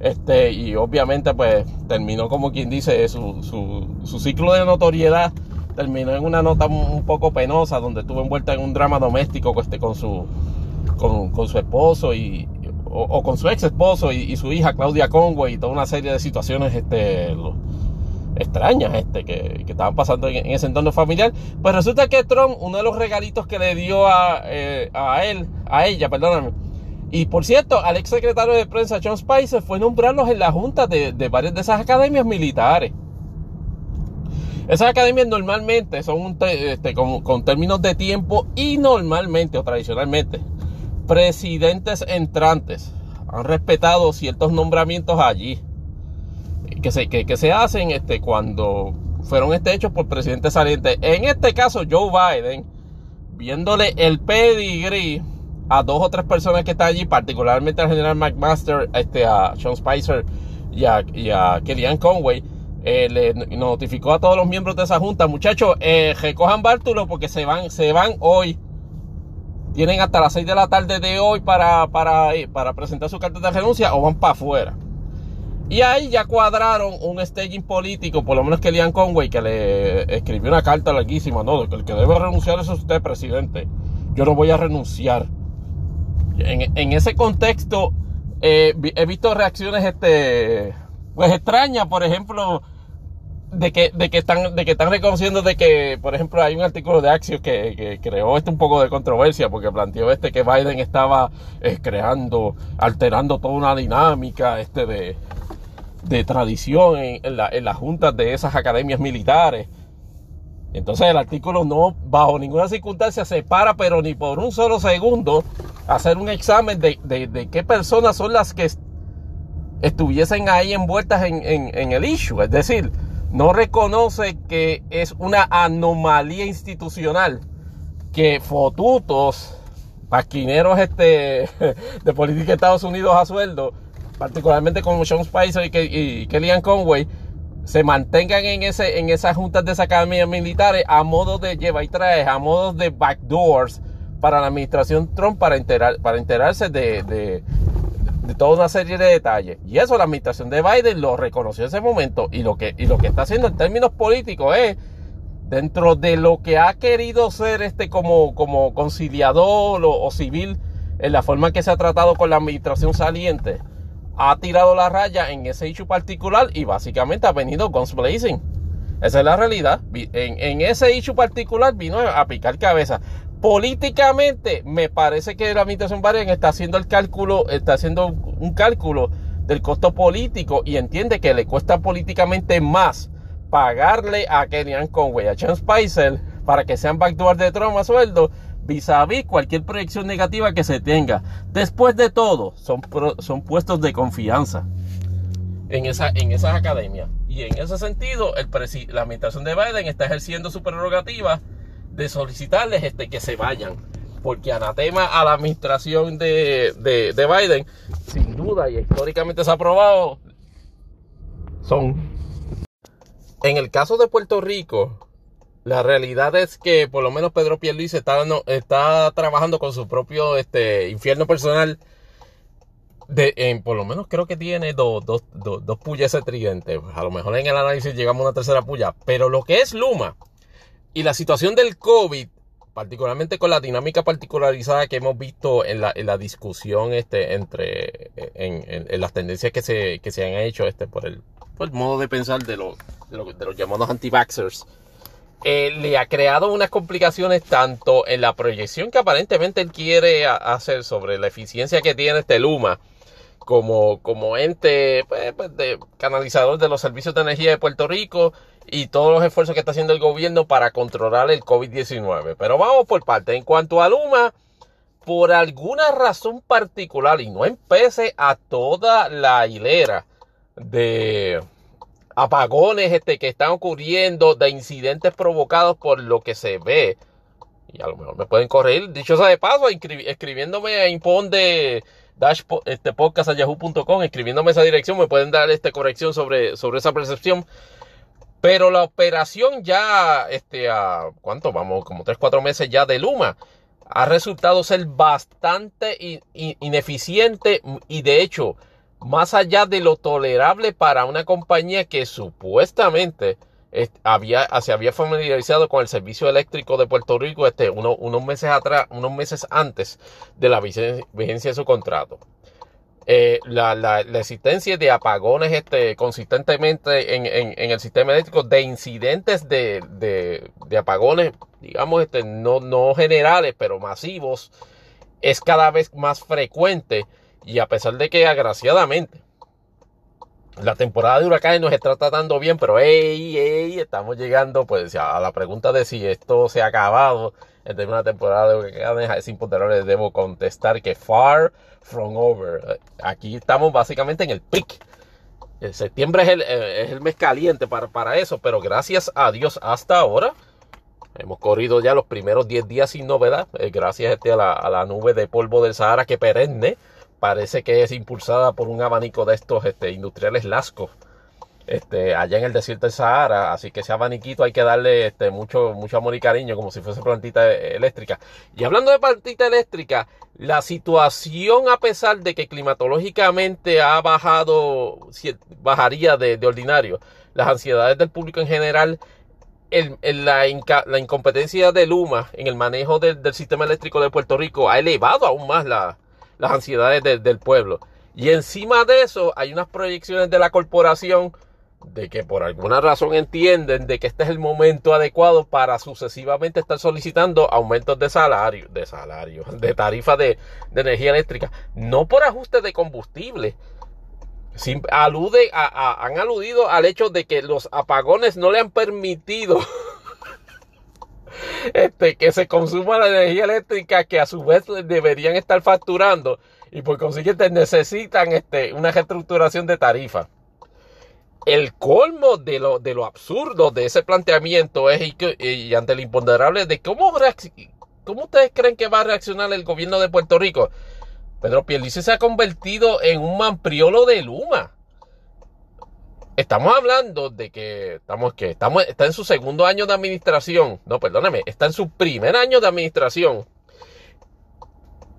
[SPEAKER 1] Este, y obviamente, pues terminó como quien dice su, su, su ciclo de notoriedad terminó en una nota un poco penosa donde estuvo envuelta en un drama doméstico este, con, su, con, su esposo y, o, con su ex esposo y, su hija Claudia Conway y toda una serie de situaciones este, extrañas este, que, estaban pasando en, ese entorno familiar. Pues resulta que Trump, uno de los regalitos que le dio a, eh, a él, a ella, perdóname, y por cierto, al ex secretario de prensa John Spicer fue nombrarlos en la junta de, de varias de esas academias militares. Esas academias normalmente son este, con, términos de tiempo y normalmente o tradicionalmente presidentes entrantes han respetado ciertos nombramientos allí que se, que, se hacen este, cuando fueron este, hechos por presidentes salientes. En este caso, Joe Biden, viéndole el pedigree a dos o tres personas que están allí, particularmente al general McMaster, este, a Sean Spicer y a, a Kellyanne Conway, eh, le notificó a todos los miembros de esa junta, muchachos, eh, recojan bártulo porque se van, se van hoy. Tienen hasta las 6 de la tarde de hoy para, para, para presentar su carta de renuncia o van para afuera. Y ahí ya cuadraron un staging político, por lo menos que Lian Conway, que le escribió una carta larguísima, no, que el que debe renunciar es usted, presidente. Yo no voy a renunciar. En, ese contexto, eh, he visto reacciones este, pues extrañas, por ejemplo, de que, de que están, de que están reconociendo de que, por ejemplo, hay un artículo de Axios que, creó este un poco de controversia porque planteó este que Biden estaba eh, creando, alterando toda una dinámica este de, de tradición en, en las juntas de esas academias militares. Entonces el artículo no, bajo ninguna circunstancia, se para, pero ni por un solo segundo, hacer un examen de, de qué personas son las que estuviesen ahí envueltas en, en el issue. Es decir, no reconoce que es una anomalía institucional que fotutos, paquineros este, de política de Estados Unidos a sueldo, particularmente con Sean Spicer y, Kellyanne Conway, se mantengan en, ese, en esas juntas de academias militares a modo de lleva y trae, a modo de backdoors para la administración Trump para, enterar, para enterarse de, toda una serie de detalles. Y eso la administración de Biden lo reconoció en ese momento y lo que, y lo que está haciendo en términos políticos es dentro de lo que ha querido ser este como, como conciliador o, civil en la forma que se ha tratado con la administración saliente, ha tirado la raya en ese hecho particular y básicamente ha venido guns blazing. Esa es la realidad. En, en ese hecho particular vino a picar cabeza. Políticamente, me parece que la administración Biden está haciendo el cálculo, está haciendo un cálculo del costo político y entiende que le cuesta políticamente más pagarle a Kenyan Conway, a Chance Spicer, para que sean backdoor de Trump a sueldo, vis a vis cualquier proyección negativa que se tenga. Después de todo, son, son puestos de confianza en, esa, en esas academias. Y en ese sentido, el la administración de Biden está ejerciendo su prerrogativa de solicitarles este, que se vayan. Porque anatema a la administración de, de, de Biden, sin duda y históricamente se ha probado, son en el caso de Puerto Rico, la realidad es que por lo menos Pedro Pierluisi está, está trabajando con su propio este, infierno personal. De, en, por lo menos creo que tiene dos, dos, dos, pullas ese tridente. A lo mejor en el análisis llegamos a una tercera puya. Pero lo que es Luma y la situación del COVID, particularmente con la dinámica particularizada que hemos visto en la, en la discusión este, entre en, en, las tendencias que se, que se han hecho este, por, el, modo de pensar de los de, los llamados anti-vaxxers, eh, le ha creado unas complicaciones tanto en la proyección que aparentemente él quiere hacer sobre la eficiencia que tiene este Luma como, como ente pues, pues, de canalizador de los servicios de energía de Puerto Rico y todos los esfuerzos que está haciendo el gobierno para controlar el COVID-19. Pero vamos por parte. En cuanto a Luma, por alguna razón particular, y no empece a toda la hilera de, apagones este, que están ocurriendo, de incidentes provocados por lo que se ve. Y a lo mejor me pueden correr, dicho sea de paso, escribiéndome a impon de este podcast escribiéndome esa dirección, me pueden dar esta corrección sobre, sobre esa percepción. Pero la operación ya, este, a, ¿cuánto? Vamos, como 3, 4 meses ya de Luma, ha resultado ser bastante ineficiente y de hecho, más allá de lo tolerable para una compañía que supuestamente había, se había familiarizado con el servicio eléctrico de Puerto Rico este, unos meses atrás, unos meses antes de la vigencia de su contrato. Eh, la, existencia de apagones este, consistentemente en, el sistema eléctrico, de incidentes de, apagones, digamos, este, no, no generales, pero masivos, es cada vez más frecuente y a pesar de que agraciadamente la temporada de huracanes nos está tratando bien, pero hey, estamos llegando pues a la pregunta de si esto se ha acabado en una temporada de huracanes, es imponderable, debo contestar que far from over. Aquí estamos básicamente en el pic. Septiembre es el, eh, es el mes caliente para, para eso, pero gracias a Dios hasta ahora hemos corrido ya los primeros 10 días sin novedad, eh, gracias este, a, la, a la nube de polvo del Sahara que perenne parece que es impulsada por un abanico de estos este, industriales lascos este, allá en el desierto del Sahara. Así que ese abaniquito hay que darle este, mucho, mucho amor y cariño, como si fuese plantita eléctrica. Y hablando de plantita eléctrica, la situación, a pesar de que climatológicamente ha bajado, bajaría de, ordinario, las ansiedades del público en general. la, incompetencia de Luma en el manejo del sistema eléctrico de Puerto Rico ha elevado aún más la, las ansiedades del pueblo. Y encima de eso hay unas proyecciones de la corporación de que por alguna razón entienden de que este es el momento adecuado para sucesivamente estar solicitando aumentos de salario, de salario, de tarifa de, energía eléctrica, no por ajuste de combustible. alude han aludido al hecho de que los apagones no le han permitido este, que se consuma la energía eléctrica que a su vez deberían estar facturando y por consiguiente necesitan este, una reestructuración de tarifa. El colmo de lo, de lo absurdo de ese planteamiento es y, ante el imponderable de cómo, cómo ustedes creen que va a reaccionar el gobierno de Puerto Rico. Pedro Pierluisi se ha convertido en un mampriolo de Luma. Estamos hablando de que estamos que estamos está en su segundo año de administración. No, perdóneme, está en su primer año de administración.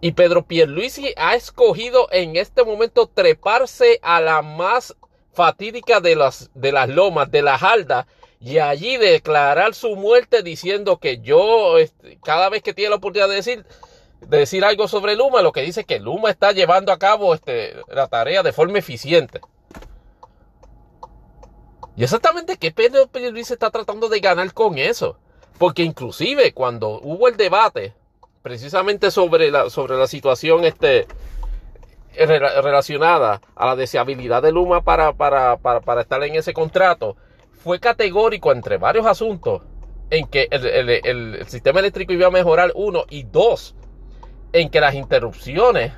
[SPEAKER 1] Y Pedro Pierluisi ha escogido en este momento treparse a la más fatídica de las, de las lomas, de la halda, y allí declarar su muerte diciendo que yo, este, cada vez que tiene la oportunidad de decir, decir algo sobre Luma, lo que dice es que Luma está llevando a cabo este, la tarea de forma eficiente. Y exactamente qué Pedro Luis está tratando de ganar con eso. Porque inclusive cuando hubo el debate precisamente sobre la, sobre la situación este, relacionada a la deseabilidad de Luma para, para, para, estar en ese contrato, fue categórico entre varios asuntos en que el, el sistema eléctrico iba a mejorar, uno, y dos, en que las interrupciones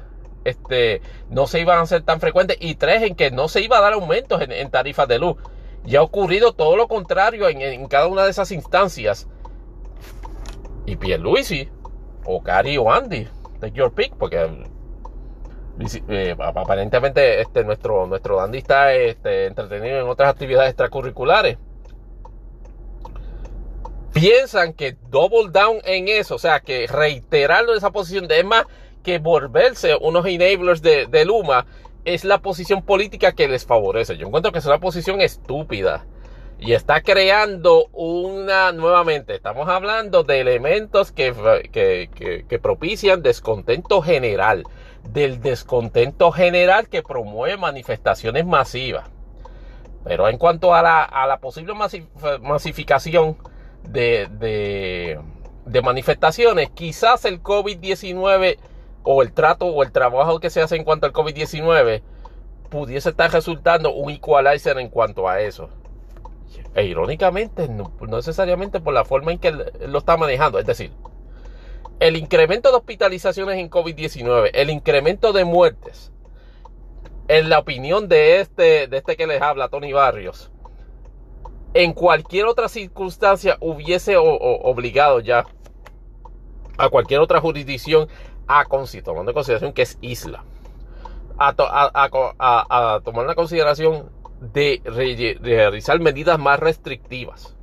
[SPEAKER 1] este, no se iban a ser tan frecuentes y tres, en que no se iba a dar aumentos en, tarifas de luz. Ya ha ocurrido todo lo contrario en, cada una de esas instancias. Y Pierluisi, o Cari o Andy, take your pick, porque eh, aparentemente este, nuestro, nuestro Andy está este, entretenido en otras actividades extracurriculares piensan que double down en eso, o sea, que reiterarlo en esa posición de más que volverse unos enablers de, Luma, es la posición política que les favorece. Yo encuentro que es una posición estúpida. Y está creando una, nuevamente, estamos hablando de elementos que, que, que, propician descontento general. Del descontento general que promueve manifestaciones masivas. Pero en cuanto a la, a la posible masificación, de, manifestaciones, quizás el COVID-19 o el trato o el trabajo que se hace en cuanto al COVID-19 pudiese estar resultando un equalizer en cuanto a eso. E irónicamente, no, necesariamente por la forma en que lo está manejando. Es decir, el incremento de hospitalizaciones en COVID-19, el incremento de muertes, en la opinión de este, de este que les habla, Tony Barrios, en cualquier otra circunstancia hubiese obligado ya a cualquier otra jurisdicción a tomando en consideración que es isla, a, tomar la consideración de, realizar medidas más restrictivas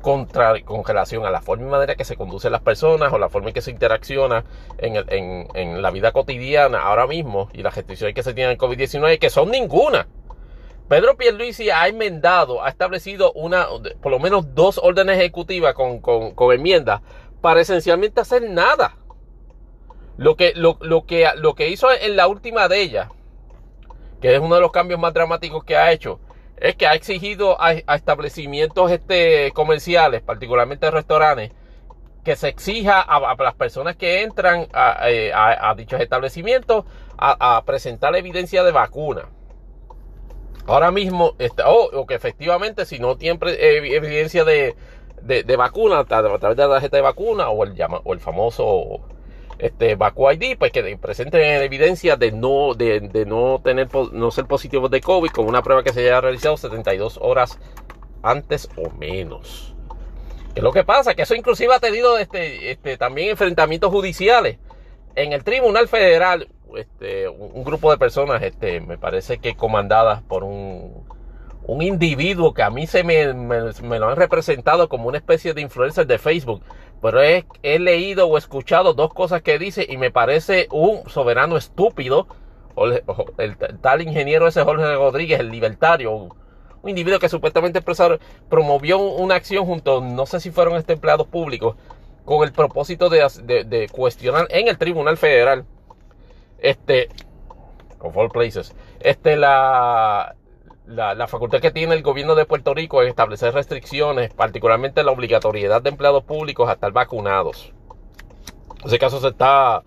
[SPEAKER 1] contra, con relación a la forma y manera que se conducen las personas o la forma en que se interacciona en, la vida cotidiana ahora mismo y las restricciones que se tienen en COVID-19, que son ninguna. Pedro Pierluisi ha enmendado, ha establecido una, por lo menos dos órdenes ejecutivas con, con, enmiendas para esencialmente hacer nada. Lo que, lo, que, lo que hizo en la última de ellas, que es uno de los cambios más dramáticos que ha hecho, es que ha exigido a, establecimientos este, comerciales, particularmente restaurantes, que se exija a, las personas que entran a, eh, dichos establecimientos a presentar evidencia de vacuna. Ahora mismo, está, o que efectivamente, si no tiene evidencia de, vacuna, a través de la tarjeta de vacuna o el, o el famoso este, Vacu ID, pues que presenten evidencia de no, de, no, tener, no ser positivos de COVID con una prueba que se haya realizado 72 horas antes o menos. ¿Qué es lo que pasa? Que eso inclusive ha tenido este, este, también enfrentamientos judiciales. En el Tribunal Federal este, un, grupo de personas, este, me parece que comandadas por un, un individuo que a mí se me, me, lo han representado como una especie de influencer de Facebook. Pero he, he, leído o escuchado dos cosas que dice y me parece un soberano estúpido. El, tal ingeniero ese Jorge Rodríguez, el libertario, un, individuo que supuestamente promovió una acción junto, no sé si fueron este empleados públicos, con el propósito de, de, de cuestionar en el Tribunal Federal este, of all places, este, la, la, facultad que tiene el gobierno de Puerto Rico es establecer restricciones, particularmente la obligatoriedad de empleados públicos a estar vacunados. En ese caso se está,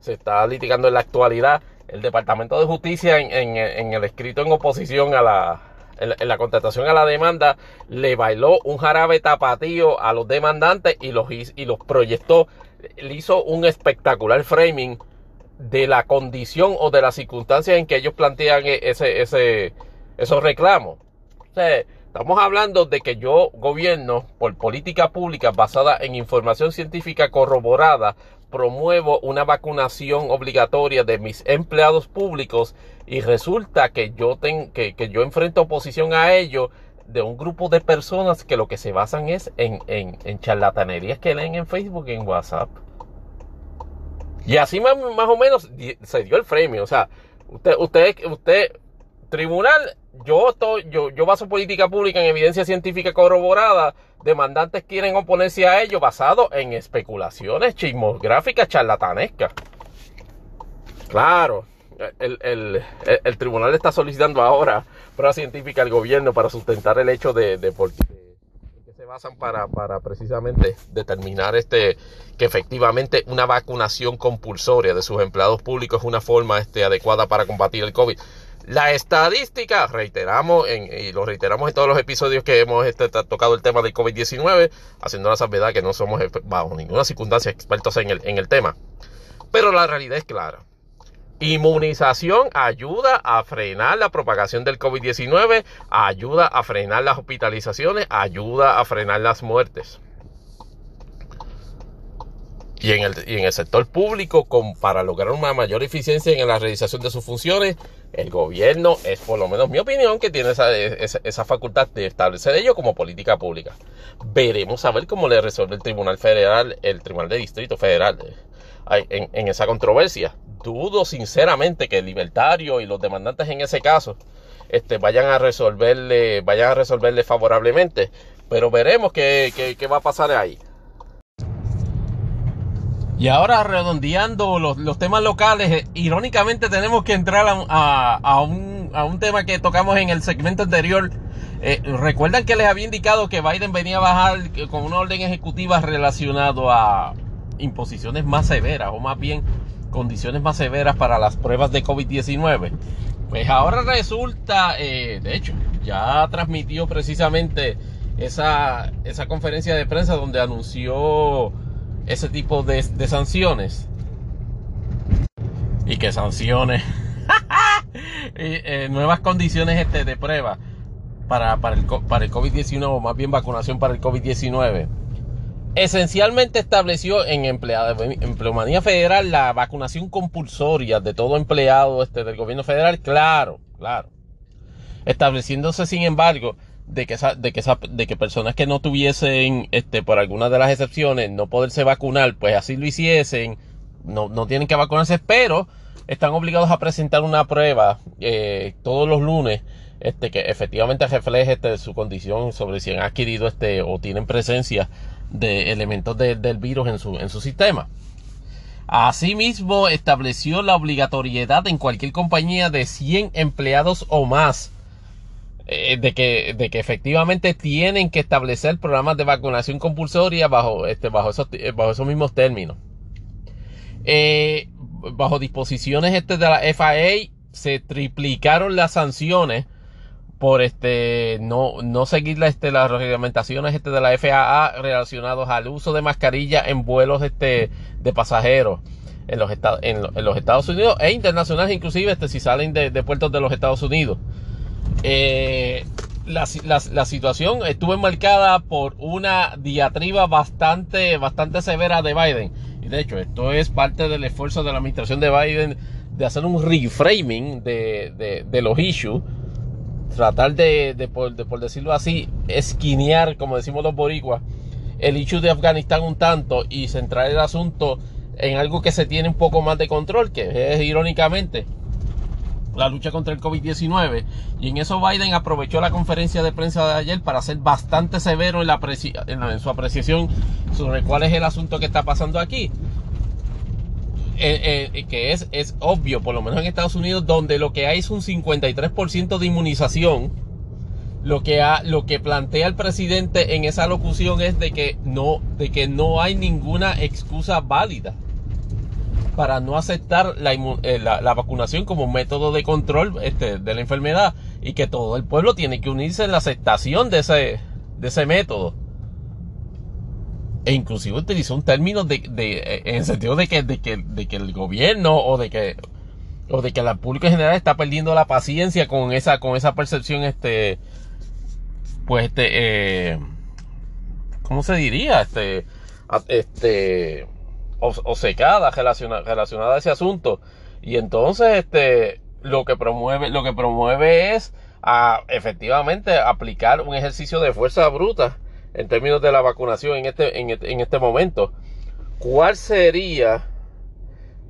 [SPEAKER 1] se está litigando en la actualidad. El Departamento de Justicia en, el escrito en oposición a la, en, la contratación a la demanda le bailó un jarabe tapatío a los demandantes y los, y los proyectó. Le hizo un espectacular framing de la condición o de las circunstancias en que ellos plantean e-, ese, ese, esos reclamos. estamos hablando de que yo, gobierno, por política pública basada en información científica corroborada, promuevo una vacunación obligatoria de mis empleados públicos y resulta que yo, que, que yo enfrento oposición a ello de un grupo de personas que lo que se basan es en, en, en charlatanerías que leen en Facebook y en WhatsApp. Y así más, más o menos se dio el premio. O sea, usted, usted, usted, tribunal, yo estoy, yo, yo baso política pública en evidencia científica corroborada. Demandantes quieren oponerse a ello basado en especulaciones chismográficas charlatanescas. Claro, el, el, el, tribunal está solicitando ahora prueba científica al gobierno para sustentar el hecho de, de por qué se basan para, para, precisamente determinar este que efectivamente una vacunación compulsoria de sus empleados públicos es una forma este, adecuada para combatir el COVID. La estadística, reiteramos, y lo reiteramos en todos los episodios que hemos este, tocado el tema del COVID-19, haciendo la salvedad que no somos bajo ninguna circunstancia expertos en el tema. Pero la realidad es clara. Inmunización ayuda a frenar la propagación del COVID-19, ayuda a frenar las hospitalizaciones, ayuda a frenar las muertes. Y en el, y en el sector público, para lograr una mayor eficiencia en la realización de sus funciones, el gobierno es, por lo menos mi opinión, que tiene esa, esa, facultad de establecer ello como política pública. Veremos a ver cómo le resuelve el Tribunal Federal, el Tribunal de Distrito Federal, eh, en, en esa controversia dudo sinceramente que el libertario y los demandantes en ese caso este, vayan a resolverle, vayan a resolverle favorablemente. Pero veremos qué, qué, qué va a pasar ahí. Y ahora redondeando los, los, temas locales, eh, irónicamente tenemos que entrar a, a, un, a, un, tema que tocamos en el segmento anterior. Eh, Recuerdan que les había indicado que Biden venía a bajar con una orden ejecutiva relacionado a imposiciones más severas, o más bien condiciones más severas para las pruebas de COVID-19. Pues ahora resulta, eh, de hecho, ya transmitió precisamente esa, esa conferencia de prensa donde anunció ese tipo de, de sanciones. Y que sanciones. eh, nuevas condiciones este, de prueba para, para el, para el COVID-19, o más bien vacunación para el COVID-19 esencialmente estableció en empleomanía federal la vacunación compulsoria de todo empleado este, del gobierno federal, claro, claro. Estableciéndose, sin embargo, de que, de que, de que personas que no tuviesen, este, por alguna de las excepciones, no poderse vacunar, pues así lo hiciesen, no, no tienen que vacunarse, pero están obligados a presentar una prueba eh, todos los lunes este, que efectivamente refleje este, su condición sobre si han adquirido este, o tienen presencia de elementos del virus en su, en su sistema. Asimismo, estableció la obligatoriedad en cualquier compañía de 100 empleados o más eh, de, que, de que efectivamente tienen que establecer programas de vacunación compulsoria bajo, este, bajo, esos, bajo esos mismos términos. Eh, bajo disposiciones este de la FAA se triplicaron las sanciones por este no, no seguir este, las reglamentaciones este, de la FAA relacionados al uso de mascarilla en vuelos este, de pasajeros en los, estados, en, los Estados Unidos e internacionales inclusive este, si salen de puertos de los Estados Unidos. Eh, la, situación estuvo enmarcada por una diatriba bastante, bastante severa de Biden. Y de hecho, esto es parte del esfuerzo de la administración de Biden de hacer un reframing de, de, los issues tratar de, de, por, por, decirlo así, esquinear, como decimos los boricuas, el issue de Afganistán un tanto y centrar el asunto en algo que se tiene un poco más de control, que es irónicamente la lucha contra el COVID-19. Y en eso Biden aprovechó la conferencia de prensa de ayer para ser bastante severo en, la en, su apreciación sobre cuál es el asunto que está pasando aquí. Eh, eh, que es, es obvio, por lo menos en Estados Unidos, donde lo que hay es un 53% de inmunización. Lo que, ha, lo que plantea el presidente en esa locución es de que no, de que no hay ninguna excusa válida para no aceptar la, eh, la, la, vacunación como método de control este, de la enfermedad y que todo el pueblo tiene que unirse en la aceptación de ese, de ese método. E inclusive utilizó un término de, de, en el sentido de que, de que, de que el gobierno o de que o de que la público en general está perdiendo la paciencia con esa con esa percepción este pues este eh, cómo se diría este este obcecada relacionada, relacionada a ese asunto. Y entonces, este, lo que promueve, lo que promueve es a efectivamente aplicar un ejercicio de fuerza bruta en términos de la vacunación en este, en este, en este momento. ¿Cuál sería,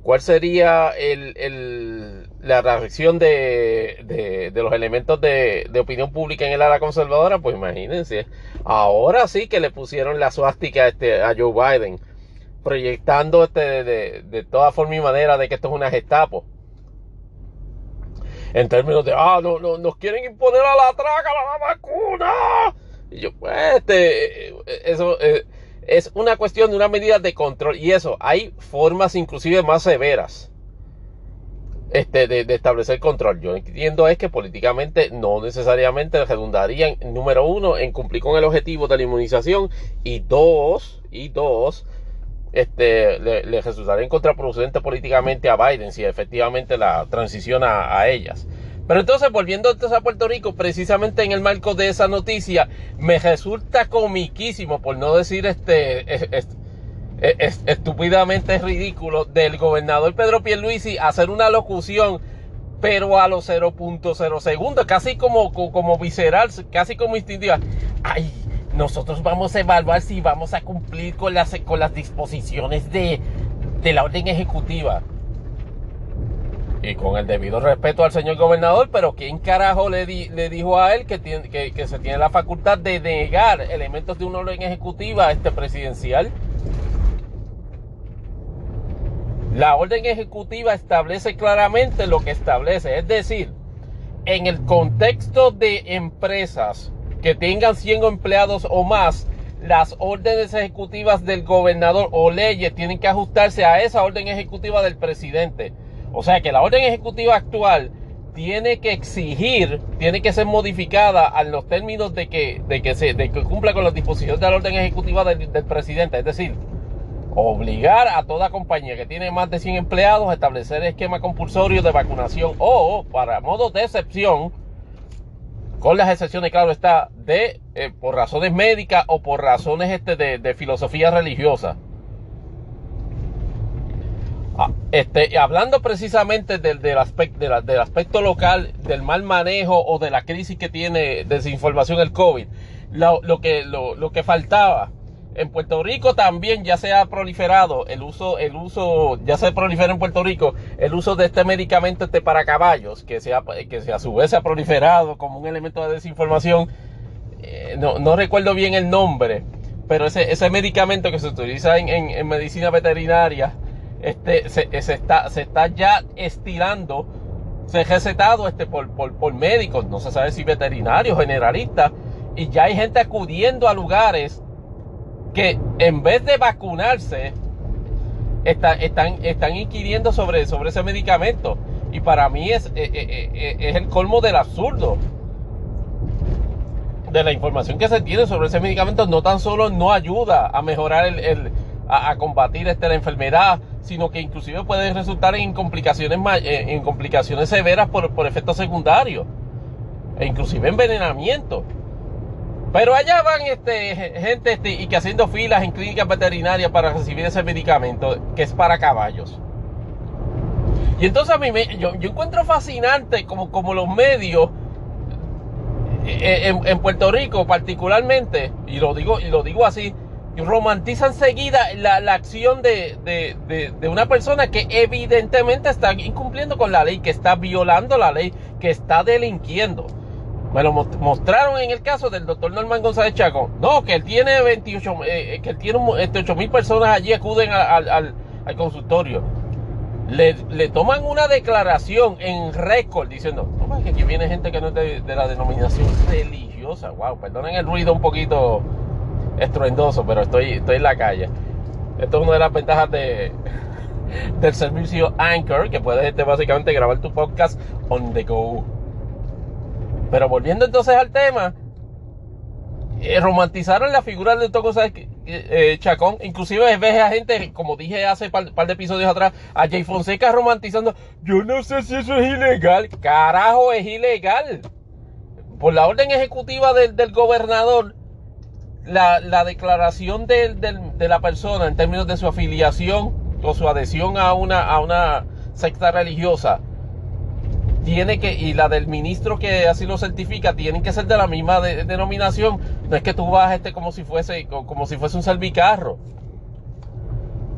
[SPEAKER 1] cuál sería el, la reacción de, los elementos de, opinión pública en el área conservadora? Pues imagínense, ahora sí que le pusieron la suástica este, a Joe Biden, proyectando este, de, de toda forma y manera de que esto es una gestapo en términos de, ah, no, no, nos quieren imponer a la traga la vacuna. Y yo, pues, este, eso eh, es una cuestión de una medida de control. Y eso, hay formas inclusive más severas este, de, establecer control. Yo entiendo es que políticamente no necesariamente redundarían, número uno, en cumplir con el objetivo de la inmunización. Y dos, y dos, este, le, resultaría contraproducente políticamente a Biden si efectivamente la transiciona a, ellas. Pero entonces, volviendo entonces a Puerto Rico, precisamente en el marco de esa noticia, me resulta comiquísimo, por no decir este, estúpidamente ridículo, del gobernador Pedro Pierluisi hacer una locución, pero a los 0.0 segundos, casi como, como visceral, casi como instintiva. Ay, nosotros vamos a evaluar si vamos a cumplir con las, con las disposiciones de, la orden ejecutiva. Y con el debido respeto al señor gobernador, pero ¿quién carajo le, le dijo a él que, tiene, que, se tiene la facultad de negar elementos de una orden ejecutiva este presidencial? La orden ejecutiva establece claramente lo que establece, es decir, en el contexto de empresas que tengan 100 empleados o más, las órdenes ejecutivas del gobernador o leyes tienen que ajustarse a esa orden ejecutiva del presidente. O sea que la orden ejecutiva actual tiene que exigir, tiene que ser modificada a los términos de que, de que, se, de que cumpla con las disposiciones de la orden ejecutiva del, del presidente. Es decir, obligar a toda compañía que tiene más de 100 empleados a establecer esquema compulsorio de vacunación o, para modo de excepción, con las excepciones, claro está, de eh, por razones médicas o por razones este, de, filosofía religiosa. Ah, este, hablando precisamente del, del, aspecto, del aspecto local, del mal manejo o de la crisis que tiene desinformación el COVID, lo, que, lo que faltaba en Puerto Rico también ya se ha proliferado el uso, el uso, ya se prolifera en Puerto Rico el uso de este medicamento este para caballos, que, se que a su vez se ha proliferado como un elemento de desinformación. Eh, no, recuerdo bien el nombre, pero ese, ese medicamento que se utiliza en, medicina veterinaria, este, se, está, se está ya estirando, se ha recetado este por, por, por médicos, no se sabe si veterinarios, generalistas, y ya hay gente acudiendo a lugares que en vez de vacunarse, están, están inquiriendo sobre, sobre ese medicamento. Y para mí es, eh, eh, eh, es, el colmo del absurdo. De la información que se tiene sobre ese medicamento no tan solo no ayuda a mejorar el, a, combatir este, la enfermedad, sino que inclusive puede resultar en complicaciones, en complicaciones severas por, por efectos secundarios. E inclusive envenenamiento. Pero allá van este, gente este, y que haciendo filas en clínicas veterinarias para recibir ese medicamento que es para caballos. Y entonces a mí me, yo, encuentro fascinante como, como los medios eh, en, Puerto Rico particularmente, y lo digo, y lo digo así, romantizan seguida la, acción de, de, una persona que evidentemente está incumpliendo con la ley, que está violando la ley, que está delinquiendo. Me lo mostraron en el caso del doctor Norman González Chaco. No, que él tiene 28, eh, eh, que él tiene 8 este, mil personas allí acuden al, consultorio. Le, toman una declaración en récord diciendo, no, que aquí viene gente que no es de, la denominación religiosa. Wow, perdonen el ruido un poquito estruendoso, pero estoy, estoy en la calle. Esto es una de las ventajas de, del servicio Anchor, que puedes este, básicamente grabar tu podcast on the go. Pero volviendo entonces al tema, eh, romantizaron la figura de Toco eh, Chacón. Inclusive ves a gente, como dije hace un par, de episodios atrás, a Jay Fonseca romantizando. Yo no sé si eso es ilegal. Carajo, es ilegal. Por la orden ejecutiva del, gobernador, la, declaración de, la persona en términos de su afiliación o su adhesión a una secta religiosa tiene que, y la del ministro que así lo certifica, tienen que ser de la misma denominación. No es que tú vas este como si fuese, como si fuese un salvicarro.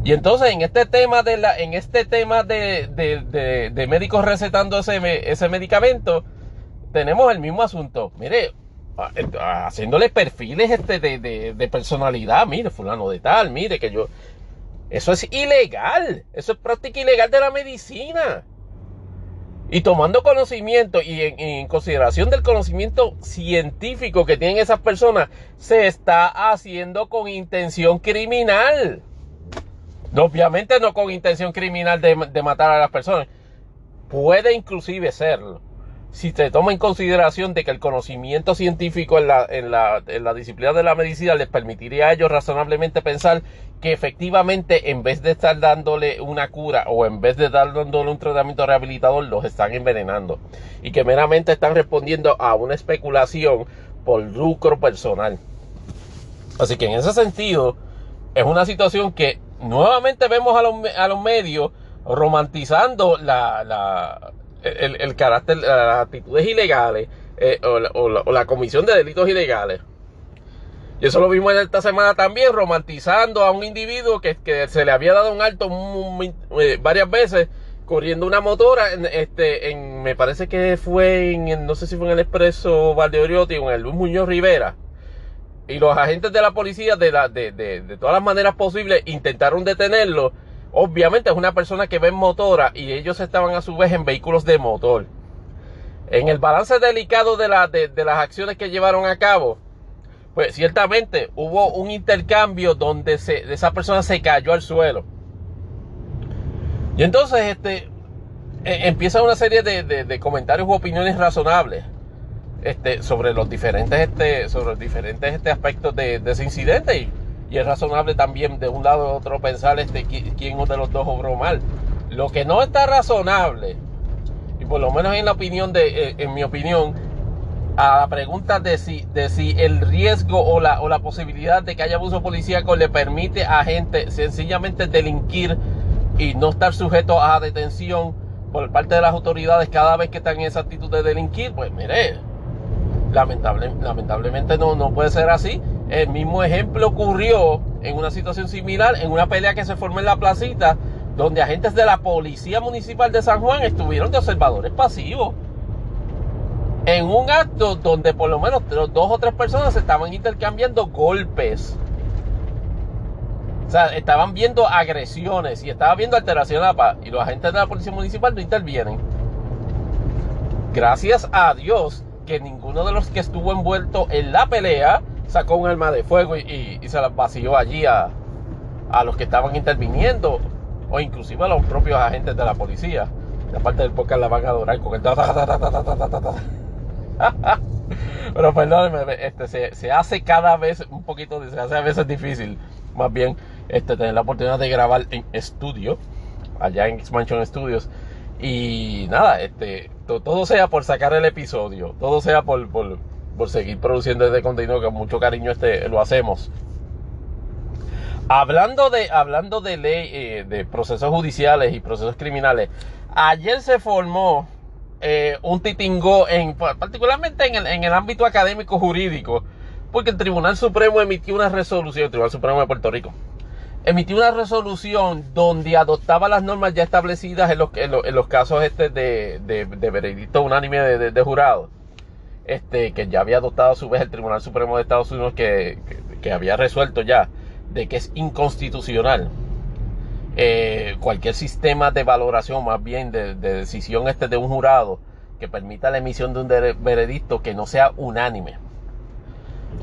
[SPEAKER 1] Y entonces en este tema de la, en este tema de, de, de, médicos recetando ese, ese medicamento, tenemos el mismo asunto. Mire, haciéndole perfiles este de, de, personalidad, mire, fulano de tal, mire que yo. Eso es ilegal. Eso es práctica ilegal de la medicina. Y tomando conocimiento y en, consideración del conocimiento científico que tienen esas personas, se está haciendo con intención criminal. Obviamente no con intención criminal de, matar a las personas. Puede inclusive serlo. Si se toma en consideración de que el conocimiento científico en la, en la, en la disciplina de la medicina les permitiría a ellos razonablemente pensar que efectivamente en vez de estar dándole una cura o en vez de dar dándole un tratamiento rehabilitador, los están envenenando. Y que meramente están respondiendo a una especulación por lucro personal. Así que en ese sentido, es una situación que nuevamente vemos a los, a los medios romantizando la, la el, carácter, las actitudes ilegales eh, o, la, comisión de delitos ilegales. Y eso lo vimos en esta semana también, romantizando a un individuo que, se le había dado un alto eh, varias veces corriendo una motora, en, este, en, me parece que fue en, no sé si fue en el Expreso Valdeoriotti o en el Luis Muñoz Rivera. Y los agentes de la policía, de, la, de todas las maneras posibles, intentaron detenerlo Obviamente es una persona que ve en motora y ellos estaban a su vez en vehículos de motor. En el balance delicado de, la, de, las acciones que llevaron a cabo, pues ciertamente hubo un intercambio donde se, esa persona se cayó al suelo. Y entonces este, e, empieza una serie de, comentarios u opiniones razonables este, sobre los diferentes, este, sobre los diferentes este, aspectos de, ese incidente. Y es razonable también de un lado a otro pensar este, quién de los dos obró mal. Lo que no está razonable, y por lo menos en la opinión de, eh, en mi opinión, a la pregunta de si, de si el riesgo o la, o la posibilidad de que haya abuso policíaco le permite a gente sencillamente delinquir y no estar sujeto a detención por parte de las autoridades cada vez que están en esa actitud de delinquir, pues mire, lamentable, lamentablemente no, no puede ser así. El mismo ejemplo ocurrió en una situación similar, en una pelea que se formó en la placita, donde agentes de la Policía Municipal de San Juan estuvieron de observadores pasivos. En un acto donde por lo menos dos o tres personas estaban intercambiando golpes. O sea, estaban viendo agresiones y estaban viendo alteraciones a la paz. Y los agentes de la Policía Municipal no intervienen. Gracias a Dios que ninguno de los que estuvo envuelto en la pelea sacó un arma de fuego y, se la vació allí a, los que estaban interviniendo o inclusive a los propios agentes de la policía. La parte del podcast la van a adorar con el... Pero perdónenme, este, se, hace cada vez un poquito, se hace a veces difícil, más bien, este, tener la oportunidad de grabar en estudio, allá en Expansion Studios. Y nada, este, todo sea por sacar el episodio, todo sea por, por, por seguir produciendo este contenido que con mucho cariño este, lo hacemos. Hablando de, hablando de ley, eh, de procesos judiciales y procesos criminales, ayer se formó eh, un titingo, en, particularmente en el, en el ámbito académico jurídico, porque el Tribunal Supremo emitió una resolución, el Tribunal Supremo de Puerto Rico, emitió una resolución donde adoptaba las normas ya establecidas en los, en los, casos este de, de, de veredicto unánime de, de jurado este, que ya había adoptado a su vez el Tribunal Supremo de Estados Unidos que, había resuelto ya de que es inconstitucional eh, cualquier sistema de valoración, más bien de, decisión este de un jurado que permita la emisión de un veredicto que no sea unánime.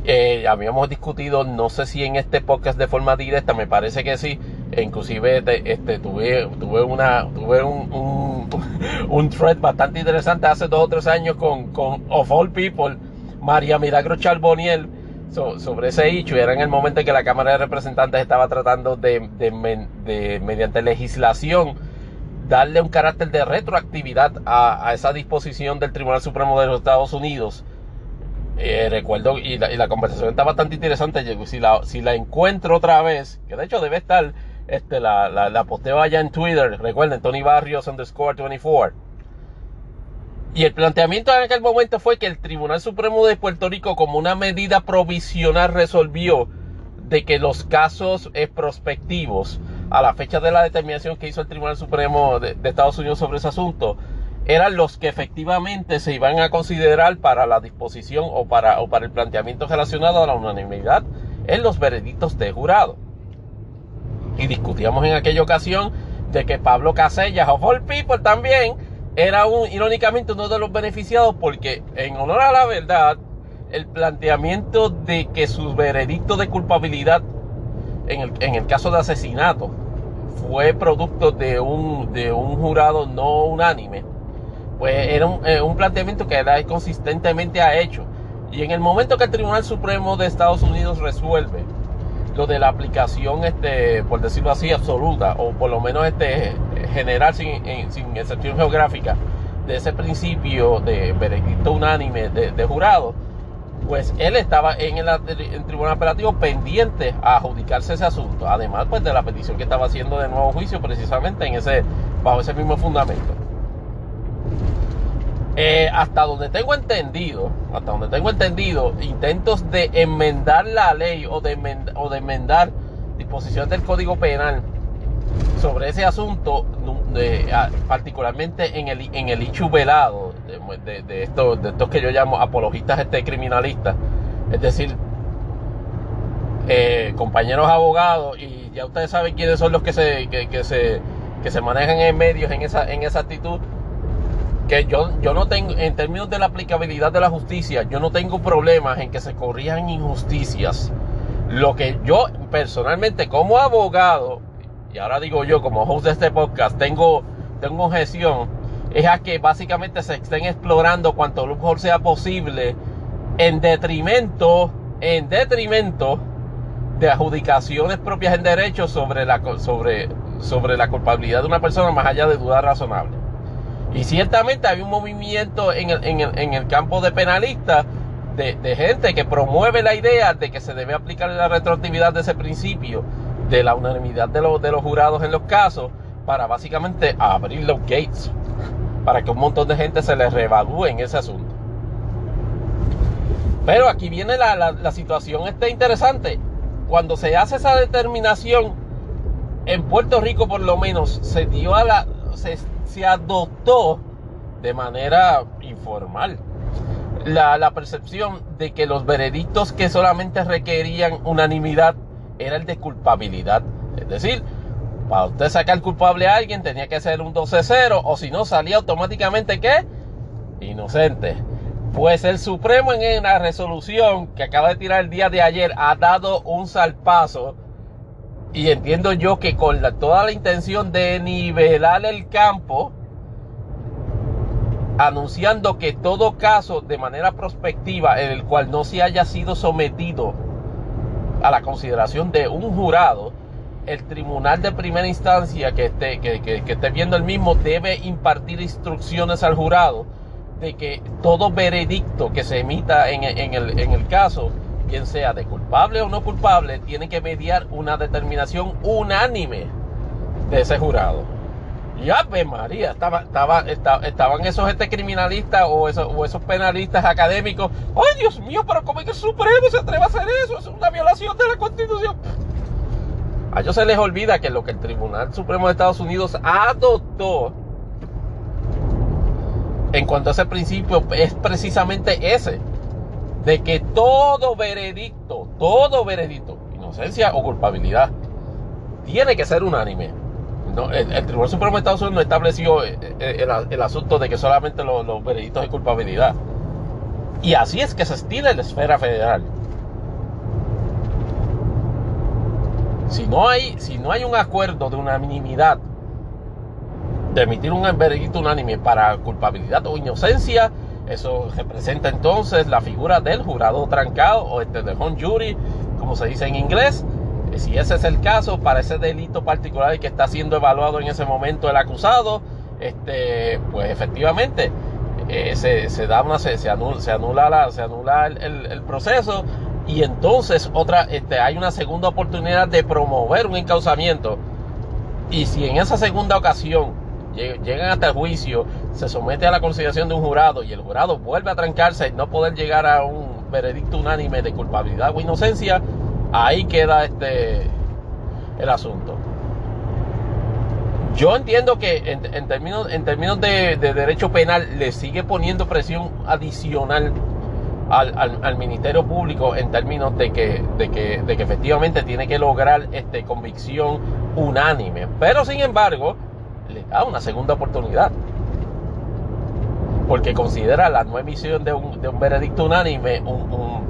[SPEAKER 1] Eh, habíamos discutido, no sé si en este podcast de forma directa, me parece que sí, e inclusive este, tuve, tuve, una, tuve un, un, thread bastante interesante hace dos o tres años con, con Of All People, María Milagro Charboniel, sobre ese hecho. Era en el momento en que la Cámara de Representantes estaba tratando de, de, mediante legislación, darle un carácter de retroactividad a, a, esa disposición del Tribunal Supremo de los Estados Unidos. Eh, recuerdo, y la, y la, conversación está bastante interesante. Si la, si la encuentro otra vez, que de hecho debe estar este, la, la, posteo allá en Twitter. Recuerden, Tony Barrios underscore 24. Y el planteamiento en aquel momento fue que el Tribunal Supremo de Puerto Rico, como una medida provisional, resolvió de que los casos eh, prospectivos a la fecha de la determinación que hizo el Tribunal Supremo de, Estados Unidos sobre ese asunto eran los que efectivamente se iban a considerar para la disposición o para, o para el planteamiento relacionado a la unanimidad en los veredictos de jurado. Y discutíamos en aquella ocasión de que Pablo Casellas, of all people también, era un, irónicamente uno de los beneficiados porque en honor a la verdad, el planteamiento de que su veredicto de culpabilidad en el, en el caso de asesinato fue producto de un, de un jurado no unánime, pues era un, eh, un planteamiento que él consistentemente ha hecho. Y en el momento que el Tribunal Supremo de Estados Unidos resuelve lo de la aplicación, este, por decirlo así, absoluta, o por lo menos este, general sin, sin excepción geográfica, de ese principio de veredicto unánime de, jurado, pues él estaba en el, tribunal apelativo pendiente a adjudicarse ese asunto, además pues de la petición que estaba haciendo de nuevo juicio precisamente en ese, bajo ese mismo fundamento. Eh, hasta donde tengo entendido, hasta donde tengo entendido, intentos de enmendar la ley o de, o de enmendar disposiciones del Código Penal sobre ese asunto, particularmente en el, en el hecho velado de, estos, de estos que yo llamo apologistas este, criminalistas, es decir, eh, compañeros abogados, y ya ustedes saben quiénes son los que se, que, se, que se manejan en medios en esa, en esa actitud, que yo, yo no tengo, en términos de la aplicabilidad de la justicia, yo no tengo problemas en que se corrijan injusticias. Lo que yo personalmente como abogado y ahora digo yo como host de este podcast, tengo, tengo objeción, es a que básicamente se estén explorando cuanto mejor sea posible en detrimento, en detrimento de adjudicaciones propias en derecho sobre la, sobre, sobre la culpabilidad de una persona más allá de duda razonable. Y ciertamente hay un movimiento en el, en el, en el campo de penalistas de, gente que promueve la idea de que se debe aplicar la retroactividad de ese principio de la unanimidad de los, de los jurados en los casos para básicamente abrir los gates para que un montón de gente se les reevalúe en ese asunto. Pero aquí viene la, la, situación este interesante. Cuando se hace esa determinación, en Puerto Rico por lo menos se dio a la. Se adoptó de manera informal la, percepción de que los veredictos que solamente requerían unanimidad era el de culpabilidad. Es decir, para usted sacar culpable a alguien tenía que ser un 12-0 o si no salía automáticamente ¿qué? Inocente. Pues el Supremo en la resolución que acaba de tirar el día de ayer ha dado un salpazo y entiendo yo que con toda la intención de nivelar el campo, anunciando que todo caso de manera prospectiva en el cual no se haya sido sometido a la consideración de un jurado, el tribunal de primera instancia que esté, que, esté viendo el mismo debe impartir instrucciones al jurado de que todo veredicto que se emita en, el, en el caso, bien sea de culpable o no culpable, tiene que mediar una determinación unánime de ese jurado. Ya, ve María, estaba, estaba, estaban esos este criminalistas o esos penalistas académicos. ¡Ay, Dios mío! Pero ¿cómo es que el Supremo se atreve a hacer eso? Es una violación de la Constitución. A ellos se les olvida que lo que el Tribunal Supremo de Estados Unidos adoptó en cuanto a ese principio es precisamente ese. De que todo veredicto, todo veredicto, inocencia o culpabilidad, tiene que ser unánime el, Tribunal Supremo de Estados Unidos no estableció eh, eh, el, asunto de que solamente los, veredictos de culpabilidad. Y así es que se estila en la esfera federal. Si no hay, si no hay un acuerdo de unanimidad de emitir un veredicto unánime para culpabilidad o inocencia, eso representa entonces la figura del jurado trancado o este de home jury, como se dice en inglés, si ese es el caso, para ese delito particular que está siendo evaluado en ese momento el acusado, este, pues efectivamente eh, se, da una, se, anula, se anula, se anula el, proceso y entonces otra, este, hay una segunda oportunidad de promover un encauzamiento Y si en esa segunda ocasión llegan hasta el juicio, se somete a la consideración de un jurado y el jurado vuelve a trancarse y no poder llegar a un veredicto unánime de culpabilidad o inocencia, ahí queda este el asunto. Yo entiendo que en, términos, en términos de, derecho penal le sigue poniendo presión adicional al, Ministerio Público en términos de que, de que, de que efectivamente tiene que lograr este, convicción unánime. Pero sin embargo, le da una segunda oportunidad. Porque considera la no emisión de un, de un veredicto unánime un,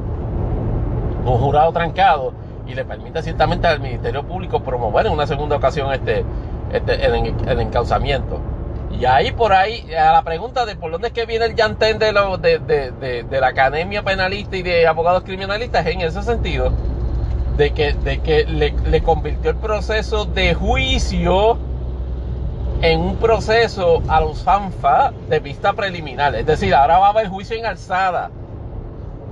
[SPEAKER 1] un, jurado trancado y le permite ciertamente al Ministerio Público promover en una segunda ocasión este, este el, el encauzamiento. Y ahí por ahí, a la pregunta de por dónde es que viene el llantén de, lo, de, de, de, la Academia Penalista y de Abogados Criminalistas, en ese sentido, de que, de que le, le convirtió el proceso de juicio en un proceso a los FANFA de vista preliminar. Es decir, ahora va a haber juicio en alzada.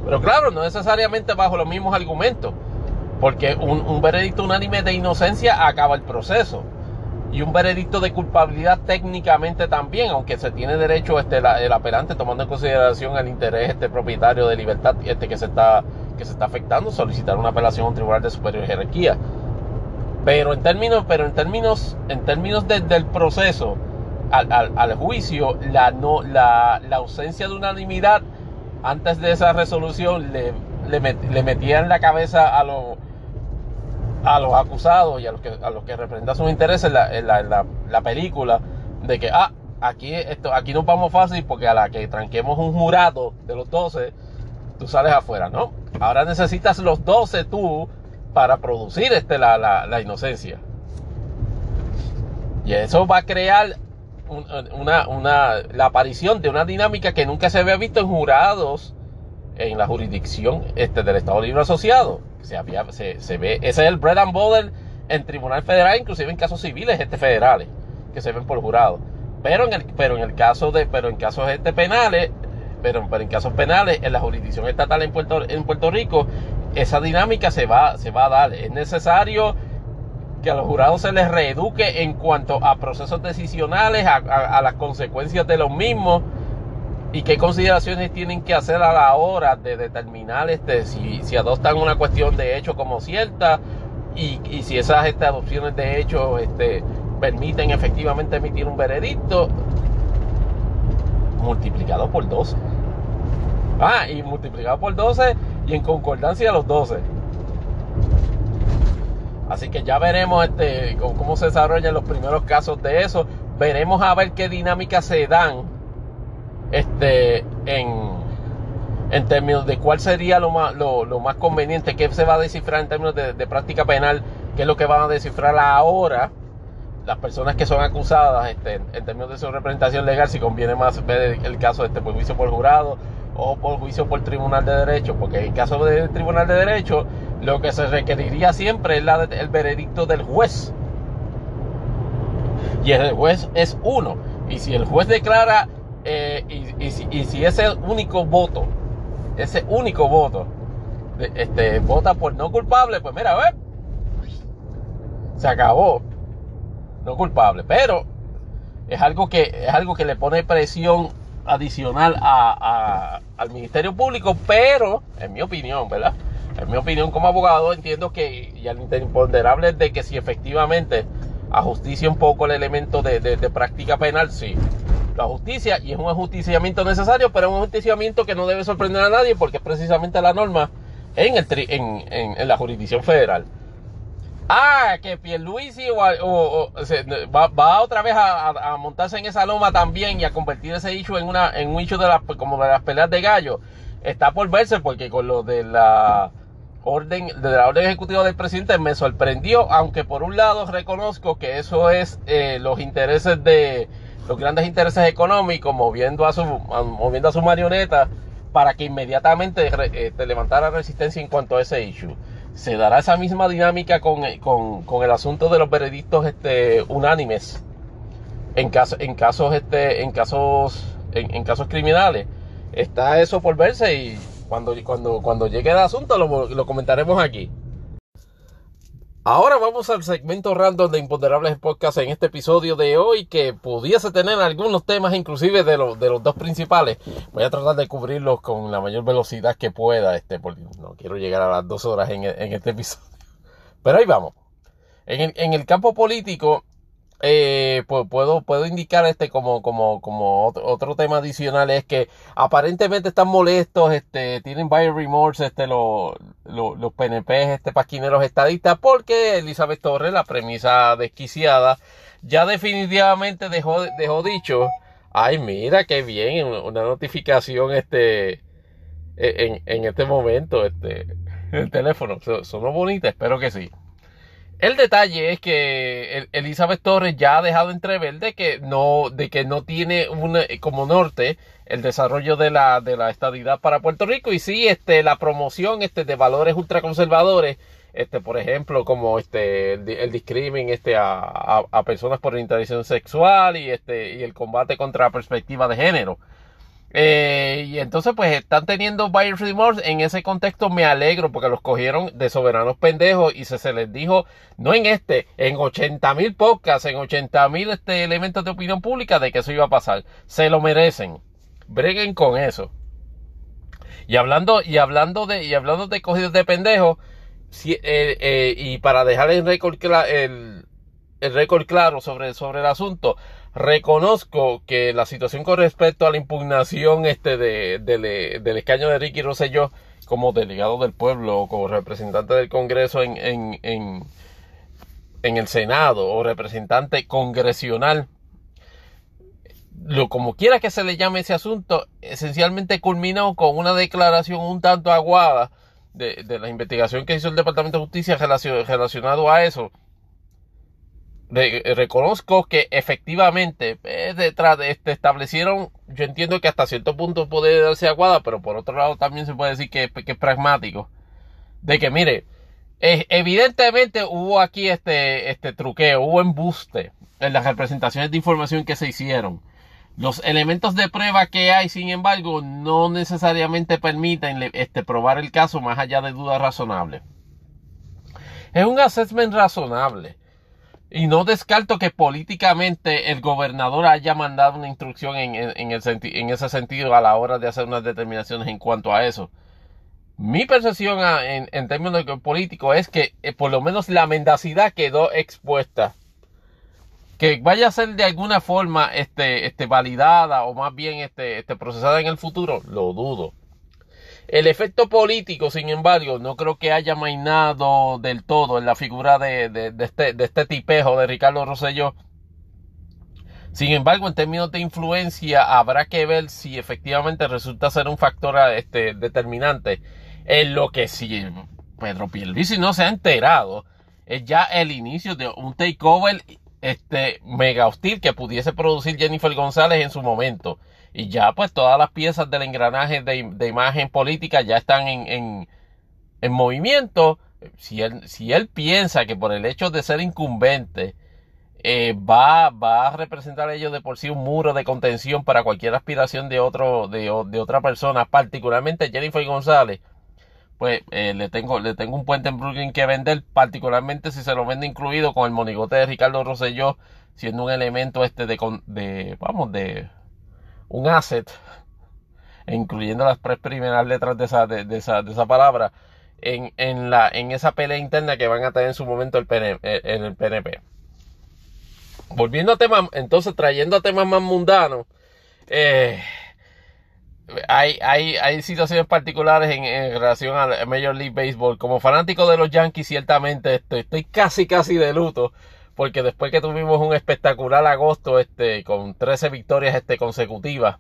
[SPEAKER 1] Pero claro, no necesariamente bajo los mismos argumentos. Porque un, veredicto unánime de inocencia acaba el proceso. Y un veredicto de culpabilidad técnicamente también, aunque se tiene derecho este, el apelante tomando en consideración el interés este propietario de libertad este, que, se está, que se está afectando, solicitar una apelación a un tribunal de superior jerarquía. Pero en términos, pero en términos, en términos del proceso al, juicio, la, no, la, ausencia de unanimidad antes de esa resolución le, le, metía en la cabeza a, los a los acusados y a los que, a los que representan sus intereses en la, la, película de que, ah, aquí, esto, aquí nos vamos fácil porque a la que tranquemos un jurado de los 12, tú sales afuera, ¿no? Ahora necesitas los 12 tú para producir este, la, la, inocencia. Y eso va a crear una, una, la aparición de una dinámica que nunca se había visto en jurados en la jurisdicción este, del Estado Libre Asociado. Se, había, se, se, ve, ese es el bread and butter en tribunal federal, inclusive en casos civiles este, federales, que se ven por jurado. Pero en el, pero en el caso de, pero en casos este, penales, pero, pero en casos penales, en la jurisdicción estatal en Puerto, en Puerto Rico, esa dinámica se va, se va a dar. Es necesario que a los jurados se les reeduque en cuanto a procesos decisionales, a, las consecuencias de los mismos y qué consideraciones tienen que hacer a la hora de determinar este, si, si adoptan una cuestión de hecho como cierta y, y si esas este, adopciones de hecho este, permiten efectivamente emitir un veredicto multiplicado por 12. Ah, y multiplicado por 12 y en concordancia los 12. Así que ya veremos este, cómo se desarrollan los primeros casos de eso. Veremos a ver qué dinámicas se dan este, en, en términos de cuál sería lo más, lo, más conveniente, qué se va a descifrar en términos de, práctica penal, qué es lo que van a descifrar ahora las personas que son acusadas este, en términos de su representación legal, si conviene más ver el, caso de este juicio por jurado o por juicio por tribunal de derecho, porque en caso de tribunal de derecho lo que se requeriría siempre es la el veredicto del juez. Y el juez es uno. Y si el juez declara, eh, y, si, ese único voto, ese único voto, este, vota por no culpable, pues mira, a ver, se acabó. No culpable. Pero es algo que, es algo que le pone presión adicional a, al Ministerio Público, pero en mi opinión, ¿verdad? En mi opinión como abogado entiendo que, y al imponderable de que si efectivamente ajusticia un poco el elemento de, de, práctica penal, sí, la justicia y es un ajusticiamiento necesario, pero es un ajusticiamiento que no debe sorprender a nadie porque es precisamente la norma en, el en, en, en la jurisdicción federal. Ah, que Pierluisi o, o, va, otra vez a, montarse en esa loma también y a convertir ese issue en, una, en un issue de las, como de las peleas de gallo. Está por verse porque con lo de la orden, de la orden ejecutiva del presidente me sorprendió, aunque por un lado reconozco que eso es eh, los intereses de, los grandes intereses económicos moviendo a su, moviendo a su marioneta para que inmediatamente eh, levantara resistencia en cuanto a ese issue se dará esa misma dinámica con, el asunto de los veredictos este, unánimes en, caso, en casos este, en casos en, casos criminales. Está eso por verse y cuando, cuando, cuando llegue el asunto lo, comentaremos aquí Ahora vamos al segmento random de Imponderables Podcast en este episodio de hoy que pudiese tener algunos temas inclusive de, de los dos principales. Voy a tratar de cubrirlos con la mayor velocidad que pueda, este, porque no quiero llegar a las dos horas en, en este episodio. Pero ahí vamos. En el, en el campo político, eh, puedo, puedo indicar este como, como, como otro, tema adicional es que aparentemente están molestos, este, tienen buyer remorse, este, los, los, PNP, este, pasquineros estadistas, porque Elizabeth Torres, la premisa desquiciada, ya definitivamente dejó, dejó dicho, ay, mira qué bien, una notificación, este, e, en, en este momento, este, el teléfono, sonó bonita, espero que sí. El detalle es que Elizabeth Torres ya ha dejado entrever de que no, de que no tiene una, como norte el desarrollo de la, de la estadidad para Puerto Rico y sí este, la promoción este, de valores ultraconservadores, este, por ejemplo, como este, el, el discrimen este, a, a, personas por orientación sexual y, este, y el combate contra la perspectiva de género. Eh, y entonces pues están teniendo buyer's remorse. En ese contexto me alegro porque los cogieron de soberanos pendejos y se, se les dijo, no en este, en 80 mil podcasts, en 80 mil este, elementos de opinión pública de que eso iba a pasar. Se lo merecen. Breguen con eso. Y hablando, y hablando de, y hablando de cogidos de pendejos, eh, eh, y para dejar el récord, el, el claro sobre, sobre el asunto, reconozco que la situación con respecto a la impugnación este de, del escaño de Ricky Rosselló como delegado del pueblo o como representante del Congreso en, en, en, en el Senado o representante congresional, lo como quiera que se le llame ese asunto, esencialmente culminó con una declaración un tanto aguada de, de la investigación que hizo el Departamento de Justicia relacionado a eso reconozco que efectivamente eh, detrás de este establecieron, yo entiendo que hasta cierto punto puede darse aguada, pero por otro lado también se puede decir que, es pragmático. De que mire, evidentemente hubo aquí este, este truqueo, hubo embuste en las representaciones de información que se hicieron. Los elementos de prueba que hay, sin embargo, no necesariamente permiten este, probar el caso más allá de dudas razonables. Es un assessment razonable. Y no descarto que políticamente el gobernador haya mandado una instrucción en, en, en ese sentido a la hora de hacer unas determinaciones en cuanto a eso. Mi percepción en, en términos políticos es que eh, por lo menos la mendacidad quedó expuesta. Que vaya a ser de alguna forma este, este, validada o más bien este, este, procesada en el futuro, lo dudo. El efecto político, sin embargo, no creo que haya mainado del todo en la figura de, este, de este tipejo de Ricardo Rosselló. Sin embargo, en términos de influencia, habrá que ver si efectivamente resulta ser un factor este, determinante. En lo que si Pedro Pierluisi no se ha enterado, es ya el inicio de un takeover este, mega hostil que pudiese producir Jennifer González en su momento y ya pues todas las piezas del engranaje de, imagen política ya están en, en, movimiento. Si él, si él piensa que por el hecho de ser incumbente eh, va, va a representar ello de por sí un muro de contención para cualquier aspiración de, otro, de, de otra persona, particularmente Jennifer González, pues eh, le, tengo, le tengo un puente en Brooklyn que vender, particularmente si se lo vende incluido con el monigote de Ricardo Rosselló, siendo un elemento este de, de vamos, de, un asset, incluyendo las tres primeras letras de esa, de, esa, de esa palabra, en, en, la, en esa pelea interna que van a tener en su momento el eh, en el PNP. Volviendo a temas, entonces trayendo a temas más mundanos, eh, hay, hay, hay situaciones particulares en, relación a Major League Baseball. Como fanático de los Yankees, ciertamente estoy, estoy casi, casi de luto porque después que tuvimos un espectacular agosto este, con 13 victorias este, consecutivas,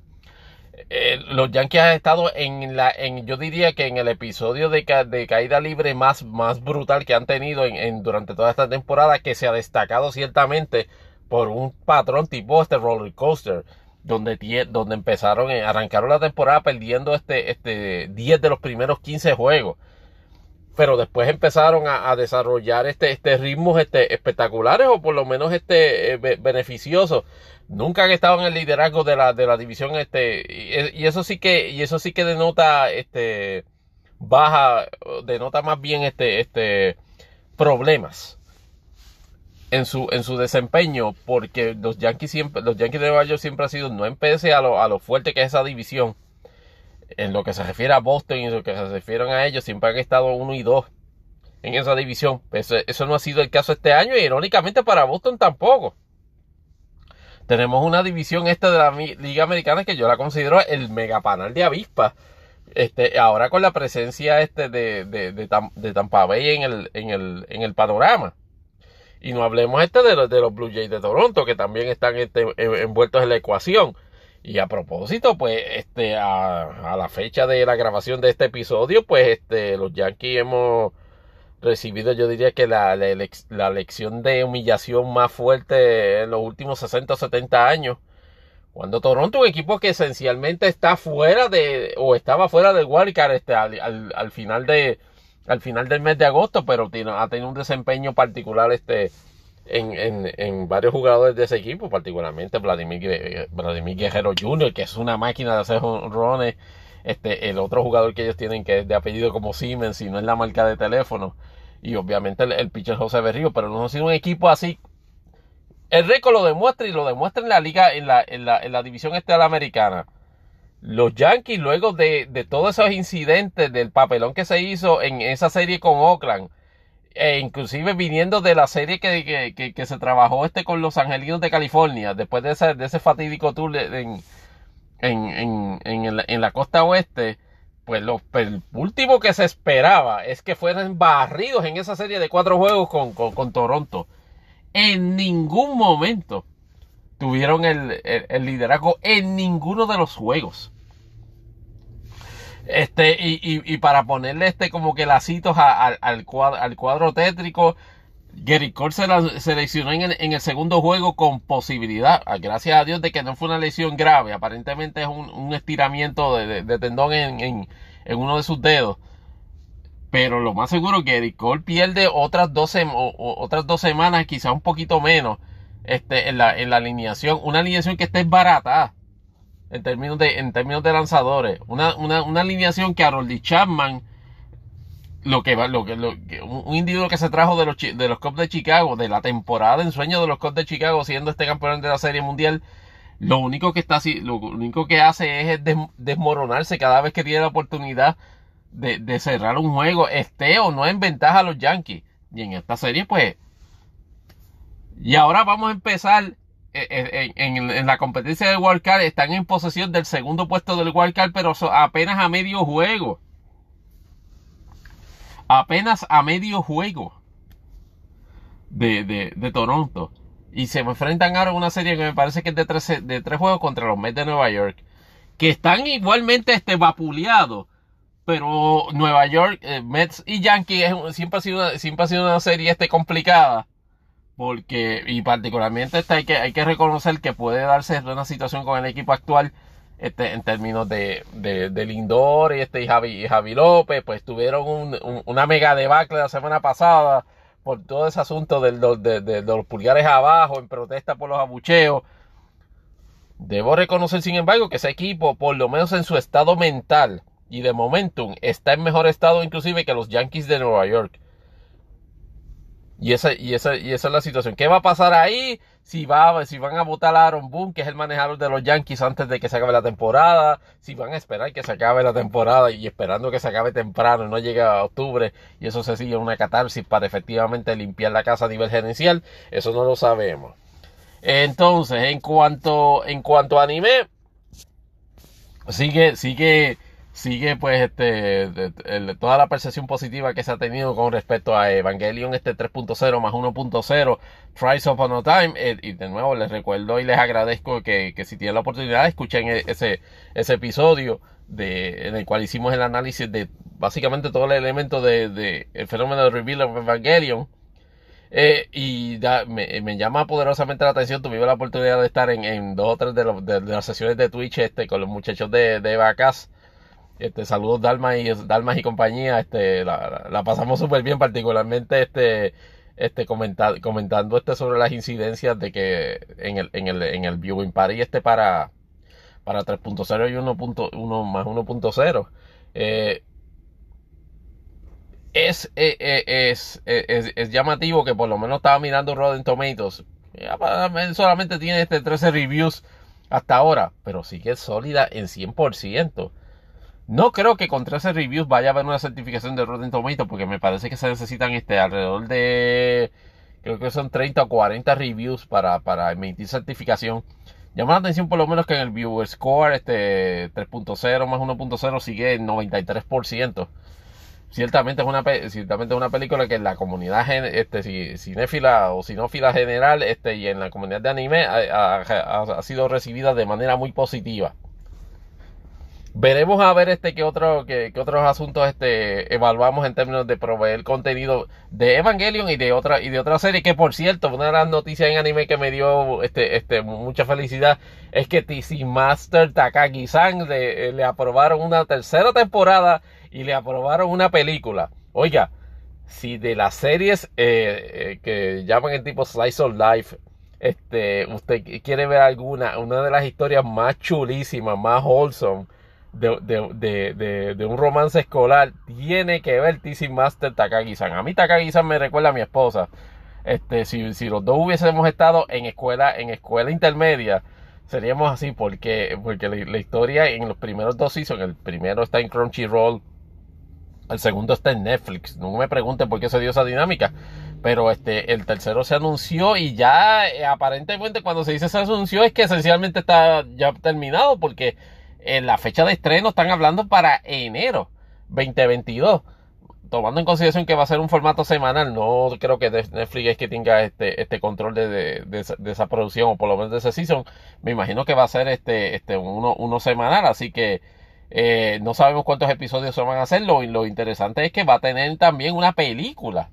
[SPEAKER 1] eh, los Yankees han estado en la, en, yo diría que en el episodio de, de caída libre más, más brutal que han tenido en, durante toda esta temporada, que se ha destacado ciertamente por un patrón tipo este roller coaster, donde, donde empezaron, eh, arrancaron la temporada perdiendo este, este 10 de los primeros 15 juegos pero después empezaron a, desarrollar este, este ritmos este, espectaculares o por lo menos este eh, beneficiosos. Nunca han estado en el liderazgo de la, de la división este y, eso sí que y eso sí que denota este baja denota más bien este este problemas en su, en su desempeño, porque los Yankees siempre, los Yankees de Nueva York siempre han sido, no empecé a lo, a lo fuerte que es esa división, en lo que se refiere a Boston y en lo que se refieren a ellos, siempre han estado uno y dos en esa división. Eso, no ha sido el caso este año y irónicamente para Boston tampoco. Tenemos una división esta de la Liga Americana que yo la considero el megapanal de avispas. Este, ahora con la presencia este de, de, de, Tampa Bay en el, en, el, en el panorama. Y no hablemos este de los, de los Blue Jays de Toronto, que también están este, envueltos en la ecuación. Y a propósito, pues, este, a, la fecha de la grabación de este episodio, pues, este, los Yankees hemos recibido, yo diría que la, la, lección de humillación más fuerte en los últimos 60 o 70 años. Cuando Toronto, un equipo que esencialmente está fuera de, o estaba fuera del wildcard este, al, al, final de, al final del mes de agosto, pero tiene, ha tenido un desempeño particular este, en, en, en, varios jugadores de ese equipo, particularmente Vladimir, Vladimir Guerrero Jr., que es una máquina de hacer rones. Este, el otro jugador que ellos tienen que es de apellido como Siemens y no es la marca de teléfono. Y obviamente el, pitcher José Berrío, pero no ha sido un equipo así. El récord lo demuestra y lo demuestra en la liga, en la, en la, en la división estelar americana. Los Yankees, luego de, de todos esos incidentes del papelón que se hizo en esa serie con Oakland, e inclusive viniendo de la serie que, que, que, se trabajó este con los Angelinos de California, después de ese, de ese fatídico tour en, en, en, en, la, costa oeste, pues lo, el último que se esperaba es que fueran barridos en esa serie de cuatro juegos con, con, Toronto. En ningún momento tuvieron el, el, liderazgo en ninguno de los juegos. Este, y, y, para ponerle este como que lacitos al, cuadro, al cuadro tétrico, Gary Cole se la seleccionó en el, segundo juego con posibilidad, gracias a Dios, de que no fue una lesión grave. Aparentemente es un, estiramiento de, tendón en, uno de sus dedos. Pero lo más seguro que Gary Cole pierde otras dos, otras dos semanas, quizá un poquito menos, este, en, la, en la alineación. Una alineación que esté barata en términos de, en términos de lanzadores. Una, una, una alineación que Harold Chapman, lo que va, lo que, lo, un individuo que se trajo de los, de los Cubs de Chicago, de la temporada en sueño de los Cubs de Chicago, siendo este campeón de la Serie Mundial, lo único que está así, lo único que hace es desmoronarse cada vez que tiene la oportunidad de, de cerrar un juego, esté o no en ventaja a los Yankees. Y en esta serie, pues. Y ahora vamos a empezar eh, eh, en, la competencia de Wildcard están en posesión del segundo puesto del Wildcard, pero apenas a medio juego. Apenas a medio juego de, de, Toronto. Y se enfrentan ahora a una serie que me parece que es de tres, de tres juegos contra los Mets de Nueva York. Que están igualmente este, vapuleados. Pero Nueva York, eh, Mets y Yankees siempre, ha sido siempre ha sido una serie este, complicada porque, y particularmente este, hay, que, hay que reconocer que puede darse una situación con el equipo actual este, en términos de, de, Lindor y, este, y, Javi, Javi López, pues tuvieron una mega debacle la semana pasada por todo ese asunto de, de, los pulgares abajo en protesta por los abucheos. Debo reconocer, sin embargo, que ese equipo, por lo menos en su estado mental y de momentum, está en mejor estado inclusive que los Yankees de Nueva York. Y esa, y, esa, y esa es la situación. ¿Qué va a pasar ahí? Si, va, si van a votar a Aaron Boone, que es el manejador de los Yankees antes de que se acabe la temporada. Si van a esperar que se acabe la temporada y esperando que se acabe temprano y no llegue a octubre. Y eso se sigue una catarsis para efectivamente limpiar la casa a nivel gerencial. Eso no lo sabemos. Entonces, en cuanto, en cuanto a anime, sigue, sigue sigue pues este toda la percepción positiva que se ha tenido con respecto a Evangelion este 3.0 más 1.0 Tries Upon a Time eh, y de nuevo les recuerdo y les agradezco que, si tienen la oportunidad escuchen e, ese, ese episodio de, en el cual hicimos el análisis de básicamente todo el elemento de, el fenómeno de Reveal of Evangelion eh, y me, llama poderosamente la atención. Tuve la oportunidad de estar en, dos o tres de, las sesiones de Twitch este, con los muchachos de, de Vacas este, saludos Dalma y Dalmas y compañía. Este, la, pasamos súper bien, particularmente este, este comentando este sobre las incidencias de que en el, en el, en el viewing party este para, para 3.0 y 1.1 más 1.0. Eh, es, eh, eh, es, es, es, llamativo que por lo menos estaba mirando Rotten Tomatoes. Solamente tiene este 13 reviews hasta ahora, pero sigue sólida en 100%. No creo que con 13 reviews vaya a haber una certificación de Rotten Tomatoes porque me parece que se necesitan este alrededor de creo que son 30 o 40 reviews para, para emitir certificación. Llama la atención por lo menos que en el Viewer Score este 3.0 más 1.0 sigue en 93% ciertamente es una ciertamente es una película que en la comunidad este cinéfila o sinófila general este y en la comunidad de anime ha, sido recibida de manera muy positiva veremos a ver este que otro que, otros asuntos este evaluamos en términos de proveer contenido de Evangelion y de otra y de otra serie que por cierto una de las noticias en anime que me dio este este mucha felicidad es que TC Master Takagi-san le, le aprobaron una tercera temporada y le aprobaron una película. Oiga, si de las series eh, eh, que llaman el tipo Slice of Life, este, usted quiere ver alguna, una de las historias más chulísimas, más wholesome de, de, de, un romance escolar, tiene que ver TC Master Takagi-san. A mí Takagi-san me recuerda a mi esposa. Este, si, si los dos hubiésemos estado en escuela, en escuela intermedia, seríamos así porque, porque la, historia en los primeros dos seasons, el primero está en Crunchyroll, el segundo está en Netflix. No me pregunten por qué se dio esa dinámica. Pero este, el tercero se anunció y ya eh, aparentemente cuando se dice se anunció es que esencialmente está ya terminado porque en la fecha de estreno están hablando para enero 2022. Tomando en consideración que va a ser un formato semanal, no creo que Netflix es que tenga este, este control de, de, esa producción o por lo menos de ese season. Me imagino que va a ser este, este uno, uno semanal, así que eh, no sabemos cuántos episodios se van a hacer. Lo, lo, interesante es que va a tener también una película.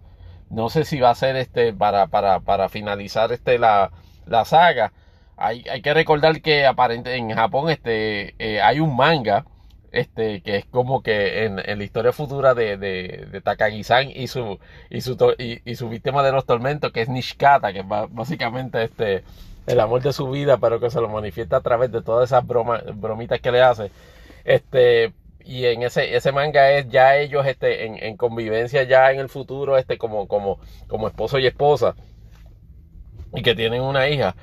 [SPEAKER 1] No sé si va a ser este para, para, para finalizar este la, la saga. Hay, hay, que recordar que aparente en Japón este eh, hay un manga este que es como que en, en la historia futura de, de, Takagi-san y su y su y, su víctima de los tormentos que es Nishikata que es básicamente este el amor de su vida pero que se lo manifiesta a través de todas esas bromas bromitas que le hace este, y en ese, ese manga es ya ellos este, en, en convivencia ya en el futuro, este, como, como, como esposo y esposa, y que tienen una hija.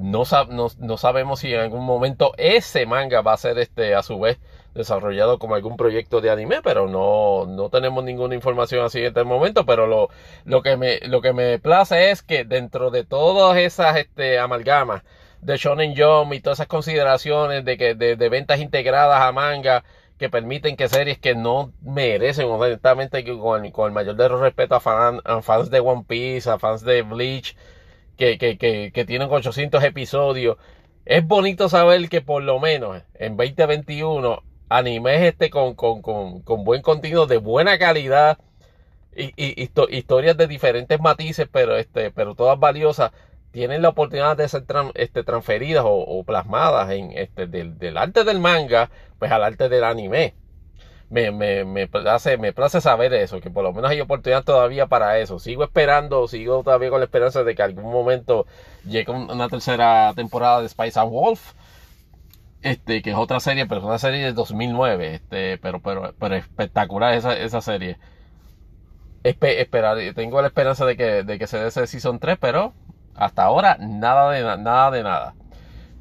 [SPEAKER 1] No, no, no, sabemos si en algún momento ese manga va a ser este, a su vez desarrollado como algún proyecto de anime, pero no, no tenemos ninguna información así en este momento. Pero lo, lo, que me, lo que me place es que dentro de todas esas este, amalgamas de Shonen Jump y todas esas consideraciones de que de, ventas integradas a manga que permiten que series que no merecen honestamente con, con el mayor de respeto a, fans de One Piece, a fans de Bleach, que, que, que, tienen 800 episodios. Es bonito saber que por lo menos en 2021 animes este con, con, con, con buen contenido de buena calidad y, y, historias de diferentes matices, pero este, pero todas valiosas, tienen la oportunidad de ser este, transferidas o, plasmadas en este, del, arte del manga, pues al arte del anime. Me, me, me, place, me place saber eso, que por lo menos hay oportunidad todavía para eso. Sigo esperando, sigo todavía con la esperanza de que algún momento llegue una tercera temporada de Spice and Wolf. Este, que es otra serie, pero es una serie de 2009, este, pero, pero, pero espectacular esa, esa serie. esperar, tengo la esperanza de que, de que se dé ese Season 3, pero hasta ahora, nada de nada de nada.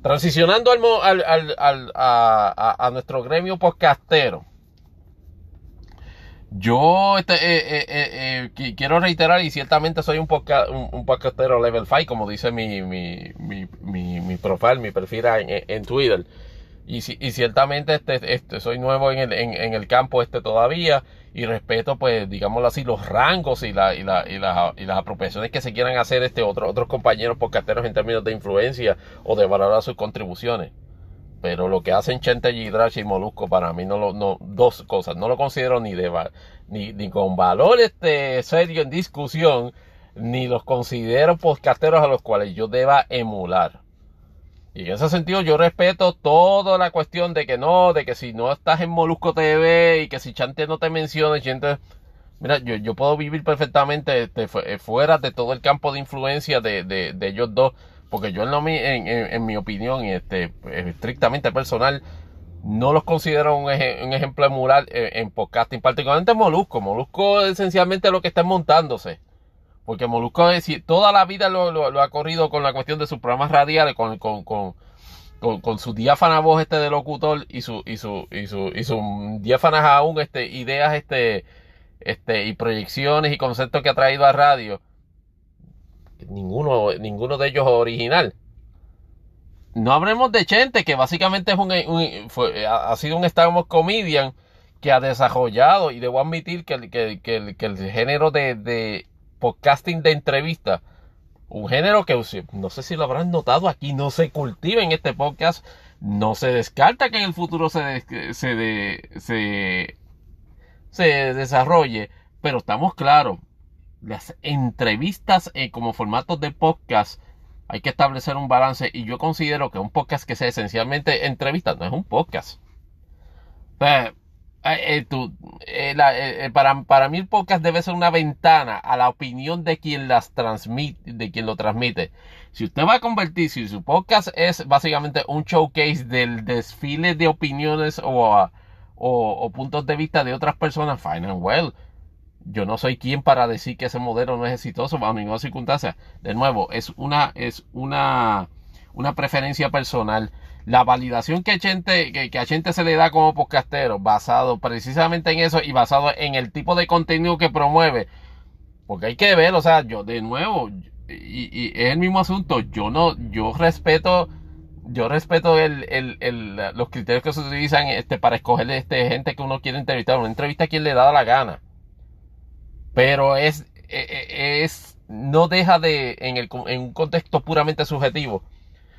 [SPEAKER 1] Transicionando al, al, a, nuestro gremio podcastero. Yo este, eh, eh, eh, quiero reiterar y ciertamente soy un, un, podcastero level 5, como dice mi, mi, mi, mi, mi profile, mi perfil en, en Twitter. Y, y ciertamente este, este, soy nuevo en el, en, el campo este todavía y respeto pues digámoslo así los rangos y, la, y, la, y, y las apropiaciones que se quieran hacer este otro, otros compañeros podcasteros en términos de influencia o de valorar sus contribuciones. Pero lo que hacen Chente Gidrach y Molusco para mí no lo, no, dos cosas, no lo considero ni de ni, ni con valor este serio en discusión, ni los considero podcasteros a los cuales yo deba emular. Y en ese sentido yo respeto toda la cuestión de que no, de que si no estás en Molusco TV y que si Chante no te menciona, Chante, mira, yo, yo puedo vivir perfectamente este, eh, fuera de todo el campo de influencia de, de, de ellos dos, porque yo en, en, en, mi opinión, este, estrictamente personal, no los considero un, ejemplo de mural en, podcasting, particularmente Molusco. Molusco esencialmente lo que está montándose. Porque Molusco toda la vida lo, ha corrido con la cuestión de sus programas radiales, con, con, con, con, su diáfana voz este de locutor y su, y su, y su, y sus diáfanas aún este, ideas este, este, y proyecciones y conceptos que ha traído a radio. Ninguno, ninguno de ellos original. No hablemos de Chente, que básicamente es un, ha sido un stand-up comedian que ha desarrollado, y debo admitir que, el, género de, podcasting de entrevista, un género que no sé si lo habrán notado aquí, no se cultiva en este podcast, no se descarta que en el futuro se, se, se, desarrolle, pero estamos claros, las entrevistas eh, como formatos de podcast hay que establecer un balance y yo considero que un podcast que sea esencialmente entrevista no es un podcast. Eh, eh, para, para mí el podcast debe ser una ventana a la opinión de quien las transmite, de quien lo transmite. Si usted va a convertir, si su podcast es básicamente un showcase del desfile de opiniones o, o puntos de vista de otras personas, fine and well yo no soy quien para decir que ese modelo no es exitoso bajo ninguna circunstancia. De nuevo, es una, es una, una preferencia personal. La validación que a, gente, que, a gente se le da como podcastero, basado precisamente en eso y basado en el tipo de contenido que promueve. Porque hay que ver, o sea, yo de nuevo, y, es el mismo asunto, yo no, yo respeto, yo respeto el, el, el, los criterios que se utilizan este, para escoger este, gente que uno quiere entrevistar. Una entrevista a quien le da la gana pero es, e, e, es, no deja de, en, el, en un contexto puramente subjetivo,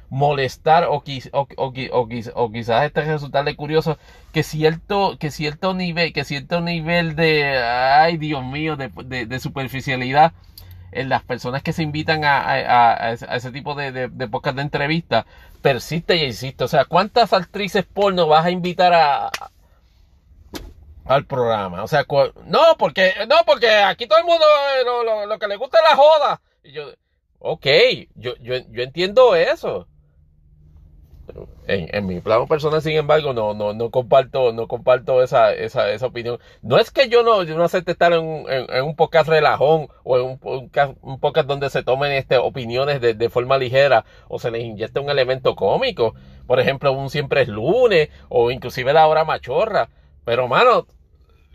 [SPEAKER 1] molestar o, o, o, o, quizás este resultarle curioso que cierto, que cierto nivel, que cierto nivel de, ay Dios mío, de, de, superficialidad en las personas que se invitan a, a, ese tipo de, de, de podcast de entrevista persiste y insiste. O sea, ¿cuántas actrices porno vas a invitar a, al programa. O sea, no, porque, no, porque aquí todo el mundo eh, lo, que le gusta es la joda. Y yo, ok, yo, yo, yo entiendo eso. en, mi plano personal, sin embargo, no, no, no comparto, no comparto esa, esa, esa opinión. No es que yo no, yo no acepte estar en, en, un podcast relajón o en un, podcast donde se tomen este, opiniones de, de, forma ligera o se les inyecte un elemento cómico. Por ejemplo, un siempre es lunes o inclusive la hora machorra. Pero, mano,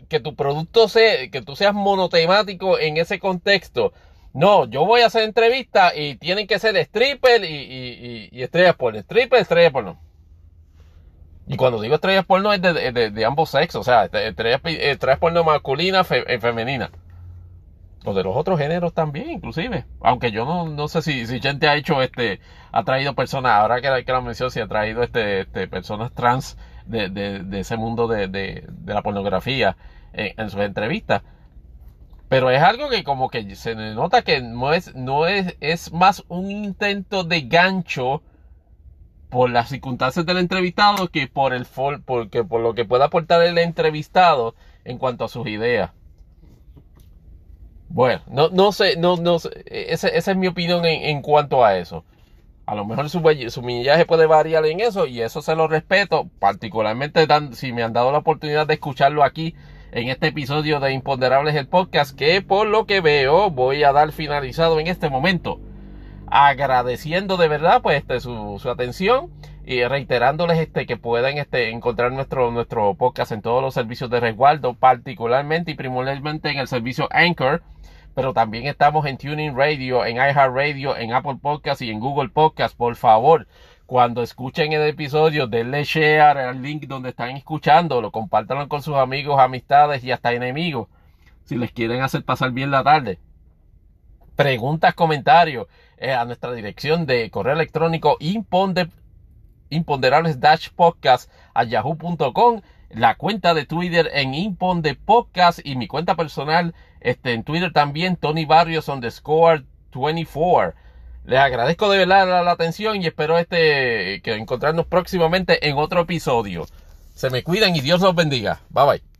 [SPEAKER 1] que tu producto sea, que tú seas monotemático en ese contexto. No, yo voy a hacer entrevistas y tienen que ser stripper y, y, estrellas porno. Stripper, estrellas porno. Y cuando digo estrellas porno es de, de, ambos sexos, o sea, estrellas, estrellas porno masculina y eh, femenina. O de los otros géneros también, inclusive. Aunque yo no, no sé si, si gente ha hecho este, ha traído personas, ahora que, que la mención, si ha traído este, este personas trans de, de, de ese mundo de, de, de la pornografía en, sus entrevistas. Pero es algo que como que se nota que no es, no es, es más un intento de gancho por las circunstancias del entrevistado que por el porque por lo que pueda aportar el entrevistado en cuanto a sus ideas. Bueno, no, no sé, no, no esa, es mi opinión en, cuanto a eso. A lo mejor su, su millaje puede variar en eso y eso se lo respeto, particularmente si me han dado la oportunidad de escucharlo aquí en este episodio de Imponderables el podcast que por lo que veo voy a dar finalizado en este momento. Agradeciendo de verdad pues este, su, su atención y reiterándoles este que puedan este encontrar nuestro nuestro podcast en todos los servicios de resguardo, particularmente y primordialmente en el servicio Anchor, pero también estamos en Tuning Radio, en iHeartRadio, en Apple Podcast y en Google Podcast. Por favor, cuando escuchen el episodio, denle share al link donde están escuchando, compártanlo con sus amigos, amistades y hasta enemigos, si les quieren hacer pasar bien la tarde. Preguntas, comentarios eh, a nuestra dirección de correo electrónico imponderables podcast a yahoo.com, la cuenta de Twitter en imponde podcast y mi cuenta personal este, en Twitter también, Tony Barrios on the score 24. Les agradezco de verdad la, atención y espero este que encontrarnos próximamente en otro episodio. Se me cuidan y Dios los bendiga. Bye bye.